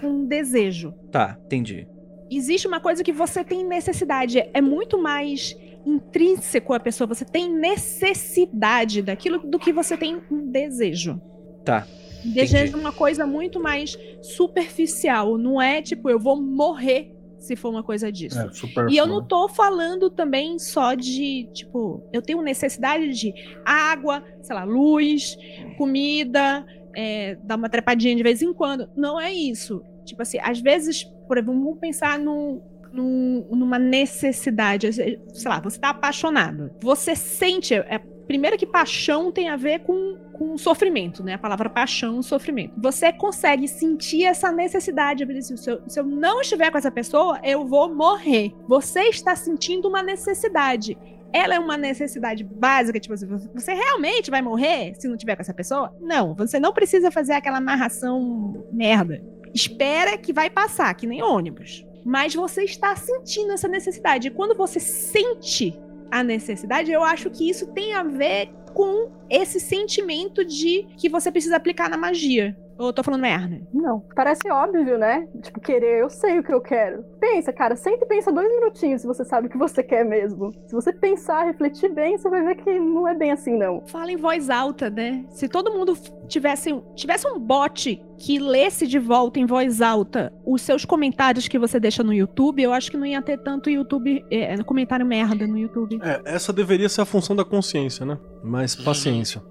com desejo.
Tá, entendi.
Existe uma coisa que você tem necessidade, é muito mais intrínseco à pessoa, você tem necessidade daquilo do que você tem um desejo.
Tá.
Desejo é uma coisa muito mais superficial, não é tipo eu vou morrer se for uma coisa disso.
É, super
E eu não tô falando também só de, tipo, eu tenho necessidade de água, sei lá, luz, comida, é, dar uma trepadinha de vez em quando. Não é isso. Tipo assim, às vezes, por exemplo, vamos pensar num- numa necessidade. Sei lá, você tá apaixonado. Você sente. É, primeiro que paixão tem a ver com, com sofrimento, né? A palavra paixão, sofrimento. Você consegue sentir essa necessidade. Se eu, se eu não estiver com essa pessoa, eu vou morrer. Você está sentindo uma necessidade. Ela é uma necessidade básica, tipo assim, você realmente vai morrer se não tiver com essa pessoa? Não, você não precisa fazer aquela amarração merda. Espera que vai passar, que nem ônibus. Mas você está sentindo essa necessidade. E quando você sente a necessidade, eu acho que isso tem a ver com esse sentimento de que você precisa aplicar na magia. Ou eu tô falando merda?
Não, parece óbvio, né? Tipo, querer, eu sei o que eu quero. Pensa, cara, senta e pensa dois minutinhos se você sabe o que você quer mesmo. Se você pensar, refletir bem, você vai ver que não é bem assim, não.
Fala em voz alta, né? Se todo mundo tivesse, tivesse um bot que lesse de volta em voz alta os seus comentários que você deixa no YouTube, eu acho que não ia ter tanto YouTube, é, comentário merda no YouTube.
É, essa deveria ser a função da consciência, né? Mas paciência.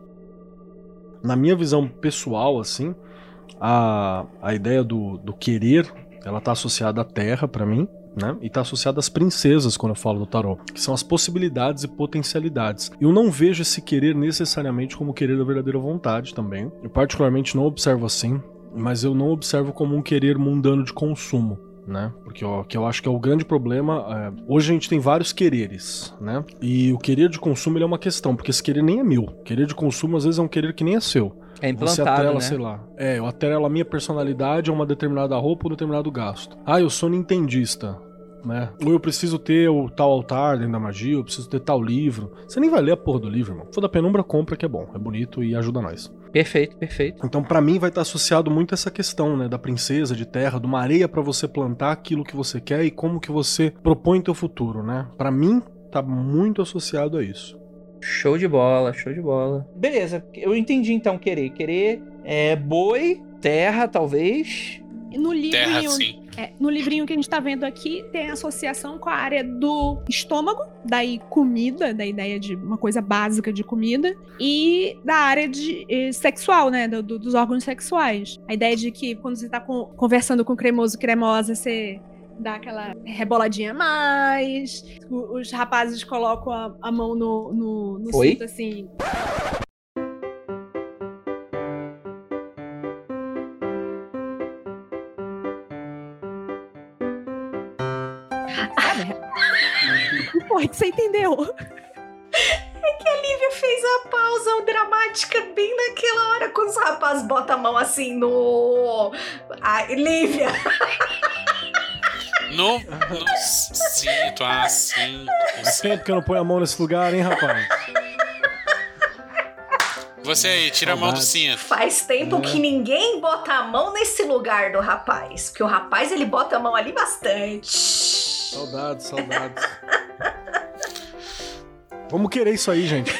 Na minha visão pessoal, assim, a, a ideia do, do querer, ela tá associada à terra, pra mim, né? E tá associada às princesas, quando eu falo do tarô, que são as possibilidades e potencialidades. Eu não vejo esse querer necessariamente como querer da verdadeira vontade também. Eu particularmente não observo assim, mas eu não observo como um querer mundano de consumo né? Porque ó, que eu acho que é o grande problema. é, hoje a gente tem vários quereres, né? E o querer de consumo é uma questão, porque esse querer nem é meu. Querer de consumo às vezes é um querer que nem é seu.
É
Você
implantado,
atrela,
né?
sei lá. É, eu atrelo a minha personalidade a uma determinada roupa ou um determinado gasto. Ah, eu sou nintendista. Né? Ou eu preciso ter o tal altar dentro da magia, eu preciso ter tal livro. Você nem vai ler a porra do livro, irmão. For da penumbra, compra que é bom, é bonito e ajuda nós.
Perfeito, perfeito.
Então, pra mim, vai estar associado muito essa questão, né, da princesa, de terra, de uma areia pra você plantar aquilo que você quer e como que você propõe teu futuro, né? Pra mim, tá muito associado a isso.
Show de bola, show de bola. Beleza, eu entendi então querer. Querer é boi, terra, talvez.
No
Terra,
livrinho,
sim.
é, no livrinho que a gente tá vendo aqui, tem associação com a área do estômago, daí comida, da ideia de uma coisa básica de comida, e da área de eh, sexual, né? do- do- dos órgãos sexuais. A ideia de que quando você tá com- conversando com o cremoso cremosa, você dá aquela reboladinha a mais. O- Os rapazes colocam a, a mão no, no, no
Oi?
cinto assim. O que que você entendeu?
A Lívia fez a pausa dramática bem naquela hora quando os rapazes botam a mão assim no. A Lívia!
No, no cinto, ah, cinto. cinto.
Tempo que eu não ponho a mão nesse lugar, hein, rapaz?
Você aí, tira a mão do cinto.
Faz tempo
É.
que ninguém bota a mão nesse lugar do rapaz. Porque o rapaz ele bota a mão ali bastante.
Saudades, saudades. Vamos querer isso aí, gente.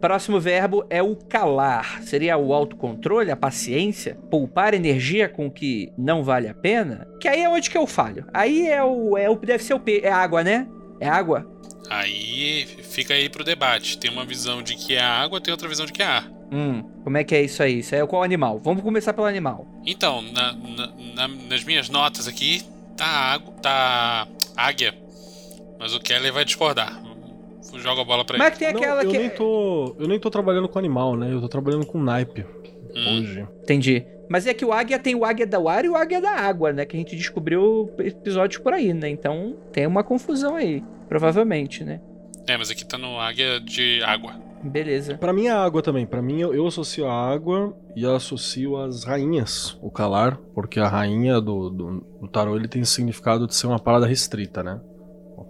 Próximo verbo é o calar. Seria o autocontrole, a paciência, poupar energia com o que não vale a pena. Que aí é onde que eu falho. Aí é o, é o deve ser o P, é água, né? É água.
Aí fica aí pro debate. Tem uma visão de que é água, tem outra visão de que é ar.
Hum, como é que é isso aí? Isso aí é qual animal? Vamos começar pelo animal.
Então, na- na- na- nas minhas notas aqui, tá água, tá águia. Mas o Keller vai discordar. Joga a bola pra ele.
Mas que tem
Não,
aquela
eu
que.
nem tô, eu nem tô trabalhando com animal, né? Eu tô trabalhando com naipe
Hum.
hoje.
Entendi. Mas é que o águia tem o águia do ar e o águia da água, né? Que a gente descobriu episódios por aí, né? Então tem uma confusão aí. Provavelmente, né?
É, mas aqui tá no águia de água.
Beleza.
Pra mim é água também. Pra mim eu, eu associo a água e associo as rainhas, o calar, porque a rainha do, do, do tarô ele tem o significado de ser uma parada restrita, né?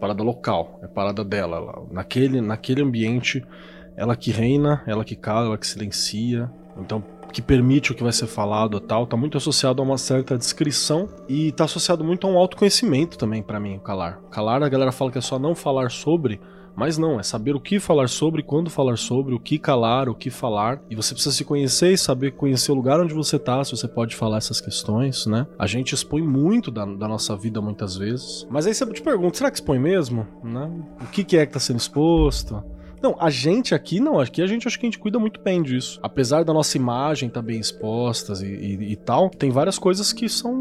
Parada local, é parada dela. ela- naquele, naquele ambiente, ela que reina, ela que cala, ela que silencia. Então, que permite o que vai ser falado tal, tá muito associado a uma certa descrição e tá associado muito a um autoconhecimento também pra mim, o calar. Calar, a galera fala que é só não falar sobre, mas não, é saber o que falar sobre, quando falar sobre, o que calar, o que falar. E você precisa se conhecer e saber conhecer o lugar onde você tá, se você pode falar essas questões, né? A gente expõe muito da, da nossa vida muitas vezes. Mas aí você te pergunta, será que expõe mesmo? Né? O que, que é que tá sendo exposto? Não, a gente aqui não, aqui a gente acho que a gente cuida muito bem disso. Apesar da nossa imagem estar bem exposta e, e- e tal, tem várias coisas que são.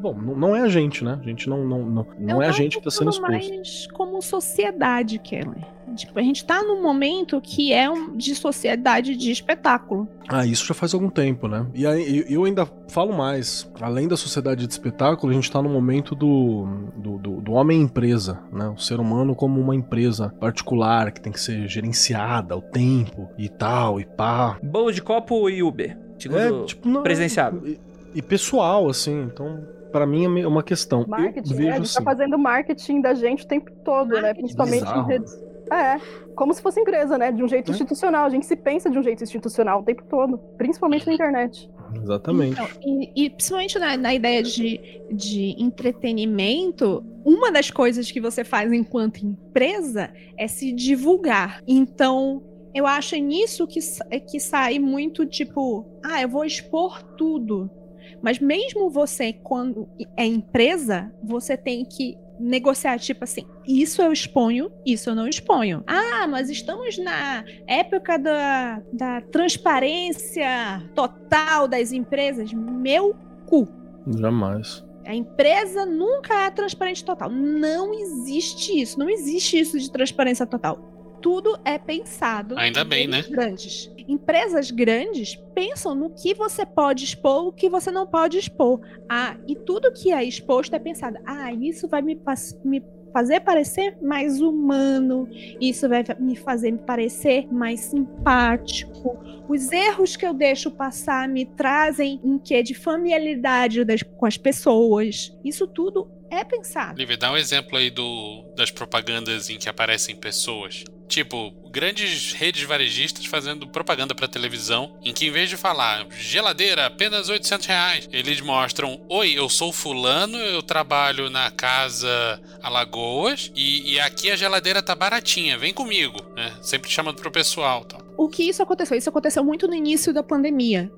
Bom, não, não é a gente, né? A gente não, não, não, não é a gente que tá sendo exposto.
mais como sociedade, Kelly. Tipo, a gente tá num momento que é um- de sociedade de espetáculo.
Ah, isso já faz algum tempo, né? E aí, eu ainda falo mais. Além da sociedade de espetáculo, a gente tá no momento do, do, do, do homem-empresa, né? O ser humano como uma empresa particular que tem que ser gerenciada ao tempo e tal, e pá.
Bolo de copo e Uber. Segundo
É, tipo, não,
presenciável.
E, e pessoal, assim. Então, pra mim é uma questão.
Marketing,
eu
né?
vejo
A gente
assim.
tá fazendo marketing da gente o tempo todo, né? Principalmente
bizarro.
em redes. É, como se fosse empresa, né? De um jeito
É.
institucional. A gente se pensa de um jeito institucional o tempo todo, principalmente na internet.
Exatamente.
Então, e, e principalmente na, na ideia de, de entretenimento, uma das coisas que você faz enquanto empresa é se divulgar. Então, eu acho nisso que, sa- que sai muito tipo, ah, eu vou expor tudo. Mas mesmo você, quando é empresa, você tem que negociar, tipo assim, isso eu exponho, isso eu não exponho. Ah, mas estamos na época da, da transparência total das empresas. Meu cu.
Jamais.
A empresa nunca é transparente total. Não existe isso. Não existe isso de transparência total. Tudo é pensado.
Ainda bem,
em
né?
Grandes. Empresas grandes pensam no que você pode expor, o que você não pode expor. Ah, e tudo que é exposto é pensado. Ah, isso vai me, me fazer parecer mais humano. Isso vai me fazer me parecer mais simpático. Os erros que eu deixo passar me trazem um quê de familiaridade das- com as pessoas. Isso tudo é pensado.
Lívia, dá um exemplo aí do, das propagandas em que aparecem pessoas. Tipo, grandes redes varejistas fazendo propaganda pra televisão, em que em vez de falar geladeira, apenas 800 reais, eles mostram: Oi, eu sou Fulano, eu trabalho na casa Alagoas e, e aqui a geladeira tá baratinha, vem comigo, né? Sempre chamando pro pessoal tal.
O que isso aconteceu? Isso aconteceu muito no início da pandemia.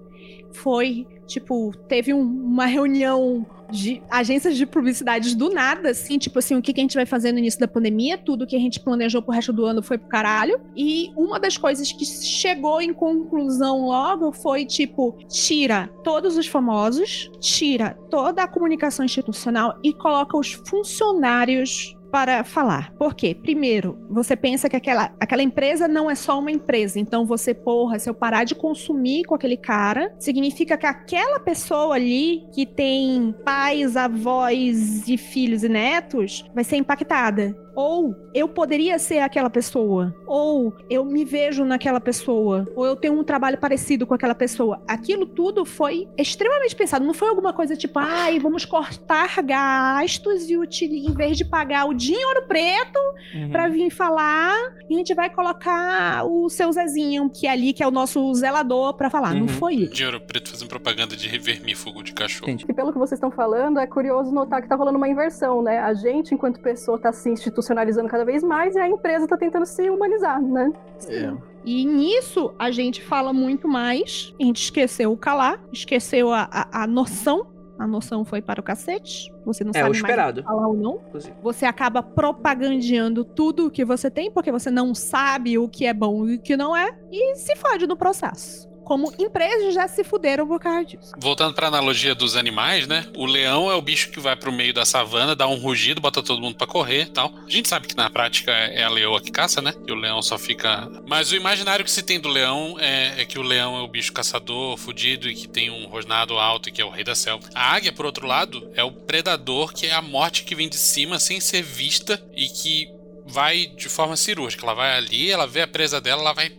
Foi, tipo, teve um- uma reunião de agências de publicidades do nada, assim, tipo assim, o que, que a gente vai fazer no início da pandemia, tudo que a gente planejou pro resto do ano foi pro caralho. E uma das coisas que chegou em conclusão logo foi, tipo, tira todos os famosos, tira toda a comunicação institucional e coloca os funcionários para falar. Por quê? Primeiro, você pensa que aquela, aquela empresa não é só uma empresa. Então você, porra, se eu parar de consumir com aquele cara, significa que aquela pessoa ali que tem pais, avós e filhos e netos vai ser impactada. Ou eu poderia ser aquela pessoa. Ou eu me vejo naquela pessoa. Ou eu tenho um trabalho parecido com aquela pessoa. Aquilo tudo foi extremamente pensado. Não foi alguma coisa tipo, ai, vamos cortar gastos e em vez de pagar o dinheiro preto
Uhum.
pra vir falar, a gente vai colocar o seu Zezinho, que é ali, que é o nosso zelador, pra falar.
Uhum.
Não foi isso.
Dinheiro preto fazendo propaganda de vermífugo de cachorro.
Entendi.
E pelo que vocês estão falando, é curioso notar que tá rolando uma inversão, né? A gente, enquanto pessoa, tá se institucionalizando cada vez mais e a empresa tá tentando se humanizar, né?
É.
E nisso a gente fala muito mais. A gente esqueceu o calar, esqueceu a, a, a noção. A noção foi para o cacete. Você não
É, o
sabe
esperado.
mais falar ou não.
Inclusive.
Você acaba propagandeando tudo o que você tem, porque você não sabe o que é bom e o que não é, e se fode no processo. Como empresas já se fuderam por causa disso.
Voltando pra analogia dos animais, né? O leão é o bicho que vai pro meio da savana, dá um rugido, bota todo mundo pra correr e tal. A gente sabe que na prática é a leoa que caça, né? E o leão só fica. Mas o imaginário que se tem do leão é, é que o leão é o bicho caçador, fudido e que tem um rosnado alto e que é o rei da selva. A águia, por outro lado, é o predador que é a morte que vem de cima sem ser vista e que vai de forma cirúrgica. Ela vai ali, ela vê a presa dela, ela vai.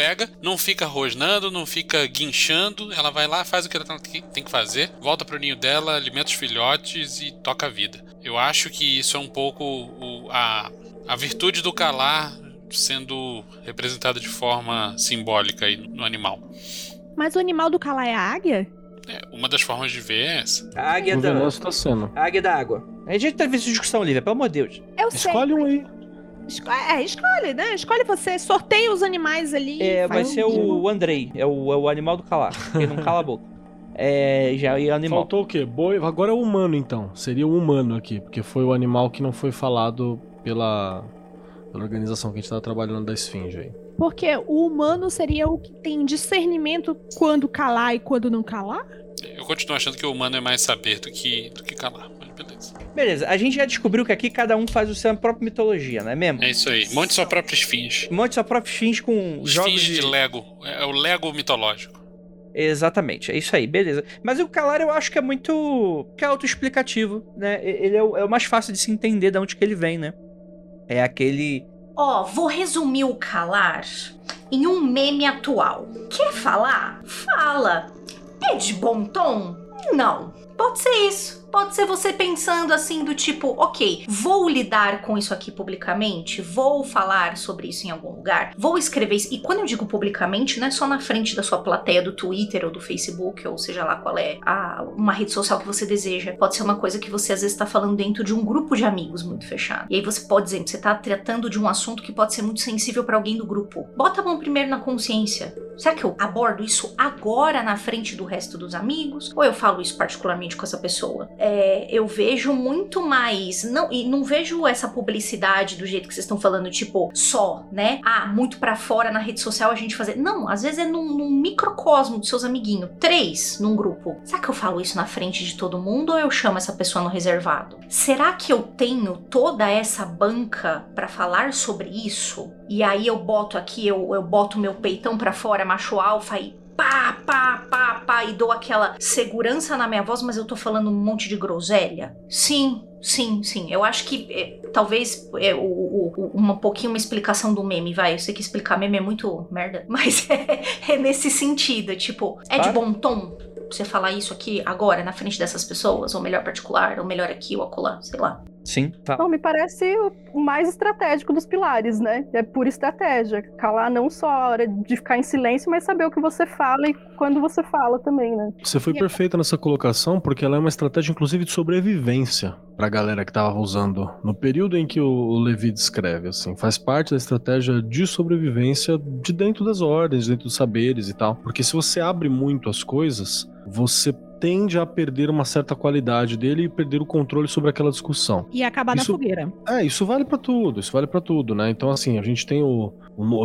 Pega, não fica rosnando, não fica guinchando, ela vai lá, faz o que ela tem tem que fazer, volta pro ninho dela, alimenta os filhotes e toca a vida. Eu acho que isso é um pouco o- a, a virtude do calar sendo representada de forma simbólica aí no animal.
Mas o animal do calar é a águia?
É, uma das formas de ver é essa.
A águia da,
tá sendo.
a águia da água. A gente teve essa discussão, Lívia, pelo amor de Deus.
Eu sei.
Escolhe um aí.
Esco- É, escolhe, né? Escolhe você. Sorteia os animais ali.
É, vai ser
um-
o Andrei, é o, é o animal do calar. Ele não cala a boca. É, já é animal.
Faltou o quê? Boi. Agora é o humano, então. Seria o humano aqui, porque foi o animal que não foi falado pela, pela organização que a gente tava trabalhando da Esfinge aí.
Porque o humano seria o que tem discernimento quando calar e quando não calar?
Eu continuo achando que o humano é mais saber do que, do que calar, beleza.
Beleza, a gente já descobriu que aqui cada um faz o seu própria mitologia, não é mesmo?
É isso aí. Monte sua própria esfinge.
Monte sua própria fins com jogos
Esfinge
de...
de Lego. É o Lego mitológico.
Exatamente, é isso aí, beleza. Mas o Calar eu acho que é muito. que é autoexplicativo, né? Ele é o, é o mais fácil de se entender de onde que ele vem, né? É aquele.
Ó, vou resumir o calar em um meme atual. Quer falar? Fala. É de bom tom? Não. Pode ser isso. Pode ser você pensando assim do tipo, ok, vou lidar com isso aqui publicamente, vou falar sobre isso em algum lugar, vou escrever isso. E quando eu digo publicamente, não é só na frente da sua plateia do Twitter ou do Facebook, ou seja lá qual é a, uma rede social que você deseja. Pode ser uma coisa que você às vezes está falando dentro de um grupo de amigos muito fechado. E aí você pode dizer, você tá tratando de um assunto que pode ser muito sensível para alguém do grupo. Bota a mão primeiro na consciência. Será que eu abordo isso agora na frente do resto dos amigos? Ou eu falo isso particularmente com essa pessoa? É, eu vejo muito mais. Não, e não vejo essa publicidade do jeito que vocês estão falando, tipo, só, né? Ah, muito pra fora na rede social a gente fazer. Não, às vezes é num, num microcosmo dos seus amiguinhos. Três num grupo. Será que eu falo isso na frente de todo mundo ou eu chamo essa pessoa no reservado? Será que eu tenho toda essa banca pra falar sobre isso? E aí eu boto aqui, eu, eu boto meu peitão pra fora, macho alfa e pá, pá, pá, pá, e dou aquela segurança na minha voz, mas eu tô falando um monte de groselha? Sim, sim, sim. Eu acho que é, talvez é, o, o- uma pouquinho uma explicação do meme, vai. Eu sei que explicar meme é muito merda, mas é, é nesse sentido. Tipo, é de bom tom você falar isso aqui agora, na frente dessas pessoas, ou melhor particular, ou melhor aqui ou acolá, sei lá.
Sim, tá.
Não, me parece o mais estratégico dos pilares, né? É pura estratégia. Calar não só a hora de ficar em silêncio, mas saber o que você fala e quando você fala também, né?
Você foi perfeita nessa colocação, porque ela é uma estratégia, inclusive, de sobrevivência pra galera que tava usando no período em que o Levi descreve, assim. Faz parte da estratégia de sobrevivência de dentro das ordens, dentro dos saberes e tal. Porque se você abre muito as coisas, você tende a perder uma certa qualidade dele e perder o controle sobre aquela discussão.
E acabar
Isso-
na fogueira.
É, isso vale pra tudo, isso vale pra tudo, né? Então, assim, a gente tem o,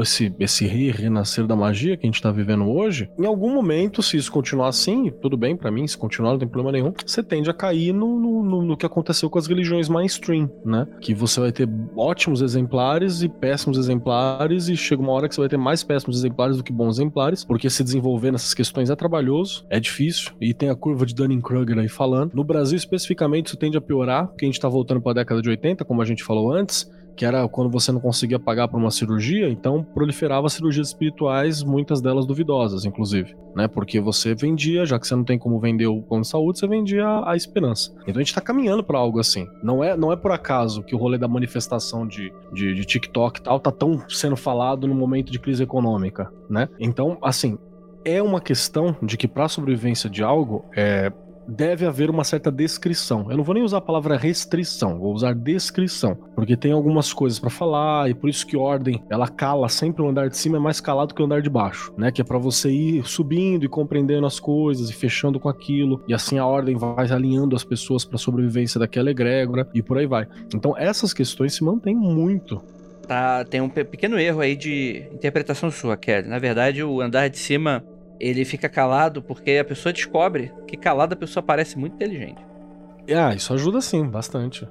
esse, esse re- renascer da magia que a gente tá vivendo hoje. Em algum momento, se isso continuar assim, tudo bem pra mim, se continuar, não tem problema nenhum, você tende a cair no, no, no- que aconteceu com as religiões mainstream, né? Que você vai ter ótimos exemplares e péssimos exemplares, e chega uma hora que você vai ter mais péssimos exemplares do que bons exemplares, porque se desenvolver nessas questões é trabalhoso, é difícil, e tem a curva de Dunning-Kruger aí falando. No Brasil, especificamente, isso tende a piorar, porque a gente tá voltando pra década de 80, como a gente falou antes, que era quando você não conseguia pagar por uma cirurgia, então proliferava cirurgias espirituais, muitas delas duvidosas, inclusive, né? Porque você vendia, já que você não tem como vender o plano de saúde, você vendia a, a esperança. Então a gente tá caminhando pra algo assim. Não é, não é por acaso que o rolê da manifestação de, de, de TikTok e tal tá tão sendo falado no momento de crise econômica, né? Então, assim, é uma questão de que para sobrevivência de algo, é, deve haver uma certa descrição. Eu não vou nem usar a palavra restrição, vou usar descrição, porque tem algumas coisas pra falar e por isso que ordem, ela cala sempre o andar de cima é mais calado que o andar de baixo, né? Que é pra você ir subindo e compreendendo as coisas e fechando com aquilo, e assim a ordem vai alinhando as pessoas pra sobrevivência daquela egrégora e por aí vai. Então essas questões se mantêm muito.
Tá, tem um pe- pequeno erro aí de interpretação sua, Kelly. Na verdade, o andar de cima, ele fica calado porque a pessoa descobre que calada a pessoa parece muito inteligente.
Ah, isso ajuda sim, bastante.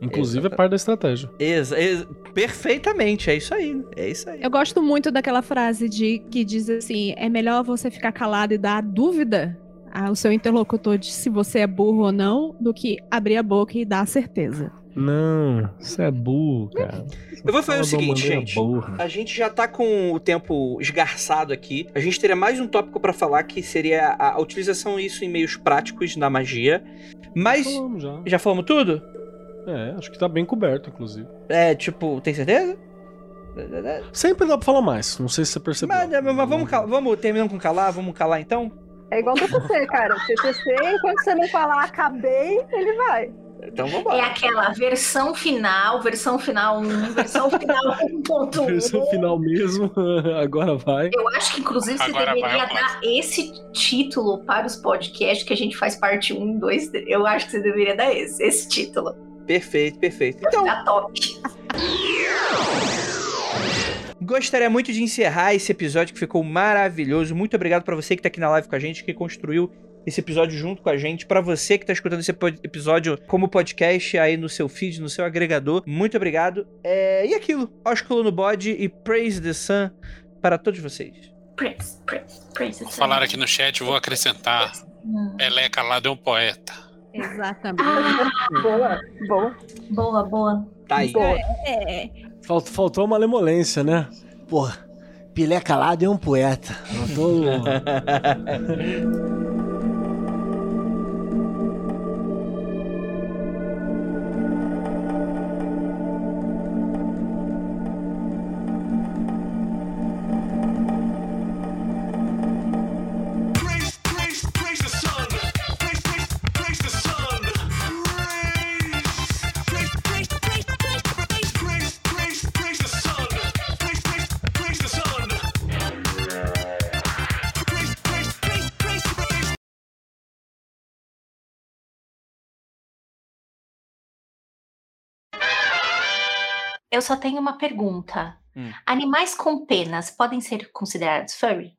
Inclusive é parte da estratégia.
Exa ex- perfeitamente, é isso aí, é isso aí.
Eu gosto muito daquela frase de que diz assim: é melhor você ficar calado e dar dúvida ao seu interlocutor de se você é burro ou não, do que abrir a boca e dar a certeza.
Não, você é burro, cara.
Eu vou fazer o seguinte, gente.
burra.
A gente já tá com o tempo esgarçado aqui. A gente teria mais um tópico pra falar que seria a, a utilização disso em meios práticos na magia. Mas
Falamos já.
já falamos tudo?
É, acho que tá bem coberto, inclusive.
É, tipo, tem certeza?
Sempre dá pra falar mais, não sei se você percebeu.
Mas, mas vamos, vamos terminando com calar, vamos calar então?
É igual TCC, cara. TCC, enquanto você não falar acabei, ele vai.
Então
É
vambora.
aquela versão final, versão final 1, versão final 1.1.
Versão final mesmo, agora vai.
Eu acho que, inclusive, você
Agora vai,
deveria
eu
dar esse título para os podcasts que a gente faz parte 1, 2, 3. Eu acho que você deveria dar esse, esse título.
Perfeito, perfeito. Então,
Tá top.
gostaria muito de encerrar esse episódio que ficou maravilhoso. Muito obrigado pra você que tá aqui na live com a gente, que construiu esse episódio junto com a gente. Pra você que tá escutando esse episódio como podcast aí no seu feed, no seu agregador. Muito obrigado. É, E aquilo, ósculo no bode e praise the sun para todos vocês.
Praise, praise, praise.
Vou falar aqui no chat, vou acrescentar. Pelé calado é um poeta.
Exatamente.
Ah,
Boa, boa.
boa, boa.
Tá aí.
Boa.
É.
Falt- Faltou uma malemolência, né?
Pô, Pilé calado é um poeta. Não tô...
Eu só tenho uma pergunta.
Hum.
Animais com penas podem ser considerados furry?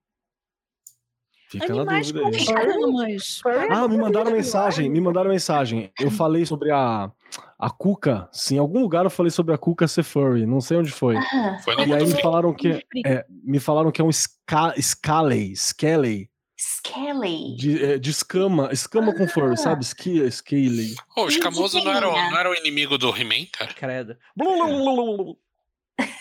Fica na
Animais
dúvida
com
aí.
escamas.
Ah, me mandaram mensagem, me mandaram mensagem. Eu falei sobre a, a Cuca. Sim, em algum lugar eu falei sobre a Cuca ser furry, não sei onde foi.
Ah,
Foi
E aí me falaram que é, me falaram que é um ska, Scaley, Scaley,
Skelly.
de, é, de escama, escama com furry, sabe? Skia, Scaley.
Pô, o escamoso não era, o-
Peninha.
não era o inimigo do He-Man, cara?
Credo.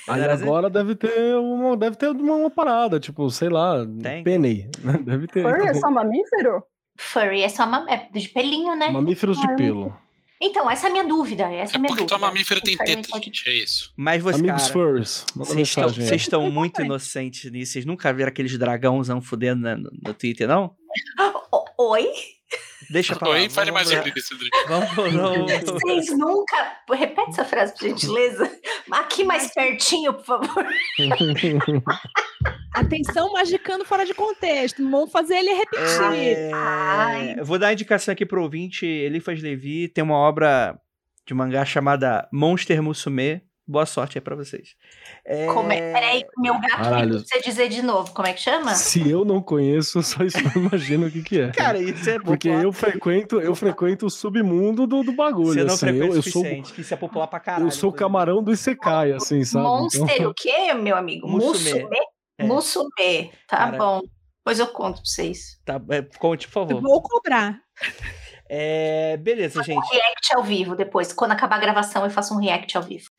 Aí
assim?
agora deve ter uma, deve ter uma, uma parada, tipo, sei lá,
Tem.
penny, deve ter.
Furry é só mamífero?
Furry é só uma, é de pelinho, né?
Mamíferos de pelo.
Então, essa é a minha dúvida. Essa é
É
minha
porque tua
dúvida.
mamífero tem
Furry
teta, gente, é isso.
Mas você,
Amigos
cara,
furries, manda
vocês estão, vocês estão muito inocentes nisso. Vocês nunca viram aqueles dragãozão fudendo na- no, no Twitter, não?
O- Oi?
Deixa pra lá.
Oi, fale mais sobre isso.
Vamos, vamos,
Vocês nunca. Repete essa frase, por gentileza. Aqui mais pertinho, por favor.
Atenção, magicando fora de contexto. Não vamos fazer ele repetir.
Ai.
É, eu vou dar uma indicação aqui pro ouvinte. Elifas Levi tem uma obra de mangá chamada Monster Musume. Boa sorte aí pra vocês. É,
Como é? Peraí, meu gato
Caralho.
você dizer de novo. Como é que chama?
Se eu não conheço, só isso eu imagino o que, que é.
Cara, isso é
Porque
popular.
eu frequento, eu frequento o submundo do, do bagulho.
Você não
assim.
frequenta
eu,
o
eu sou,
suficiente, que isso é popular pra caralho.
eu sou o camarão do Isekai, assim, sabe?
Monster
Então-
o quê, meu amigo?
Musume.
Musume?
É.
Musume. Tá
Cara.
bom. Depois eu conto pra vocês.
Tá, é, conte, por
Eu
favor.
vou cobrar.
É, beleza, gente.
React ao vivo depois. Quando acabar a gravação, eu faço um react ao vivo.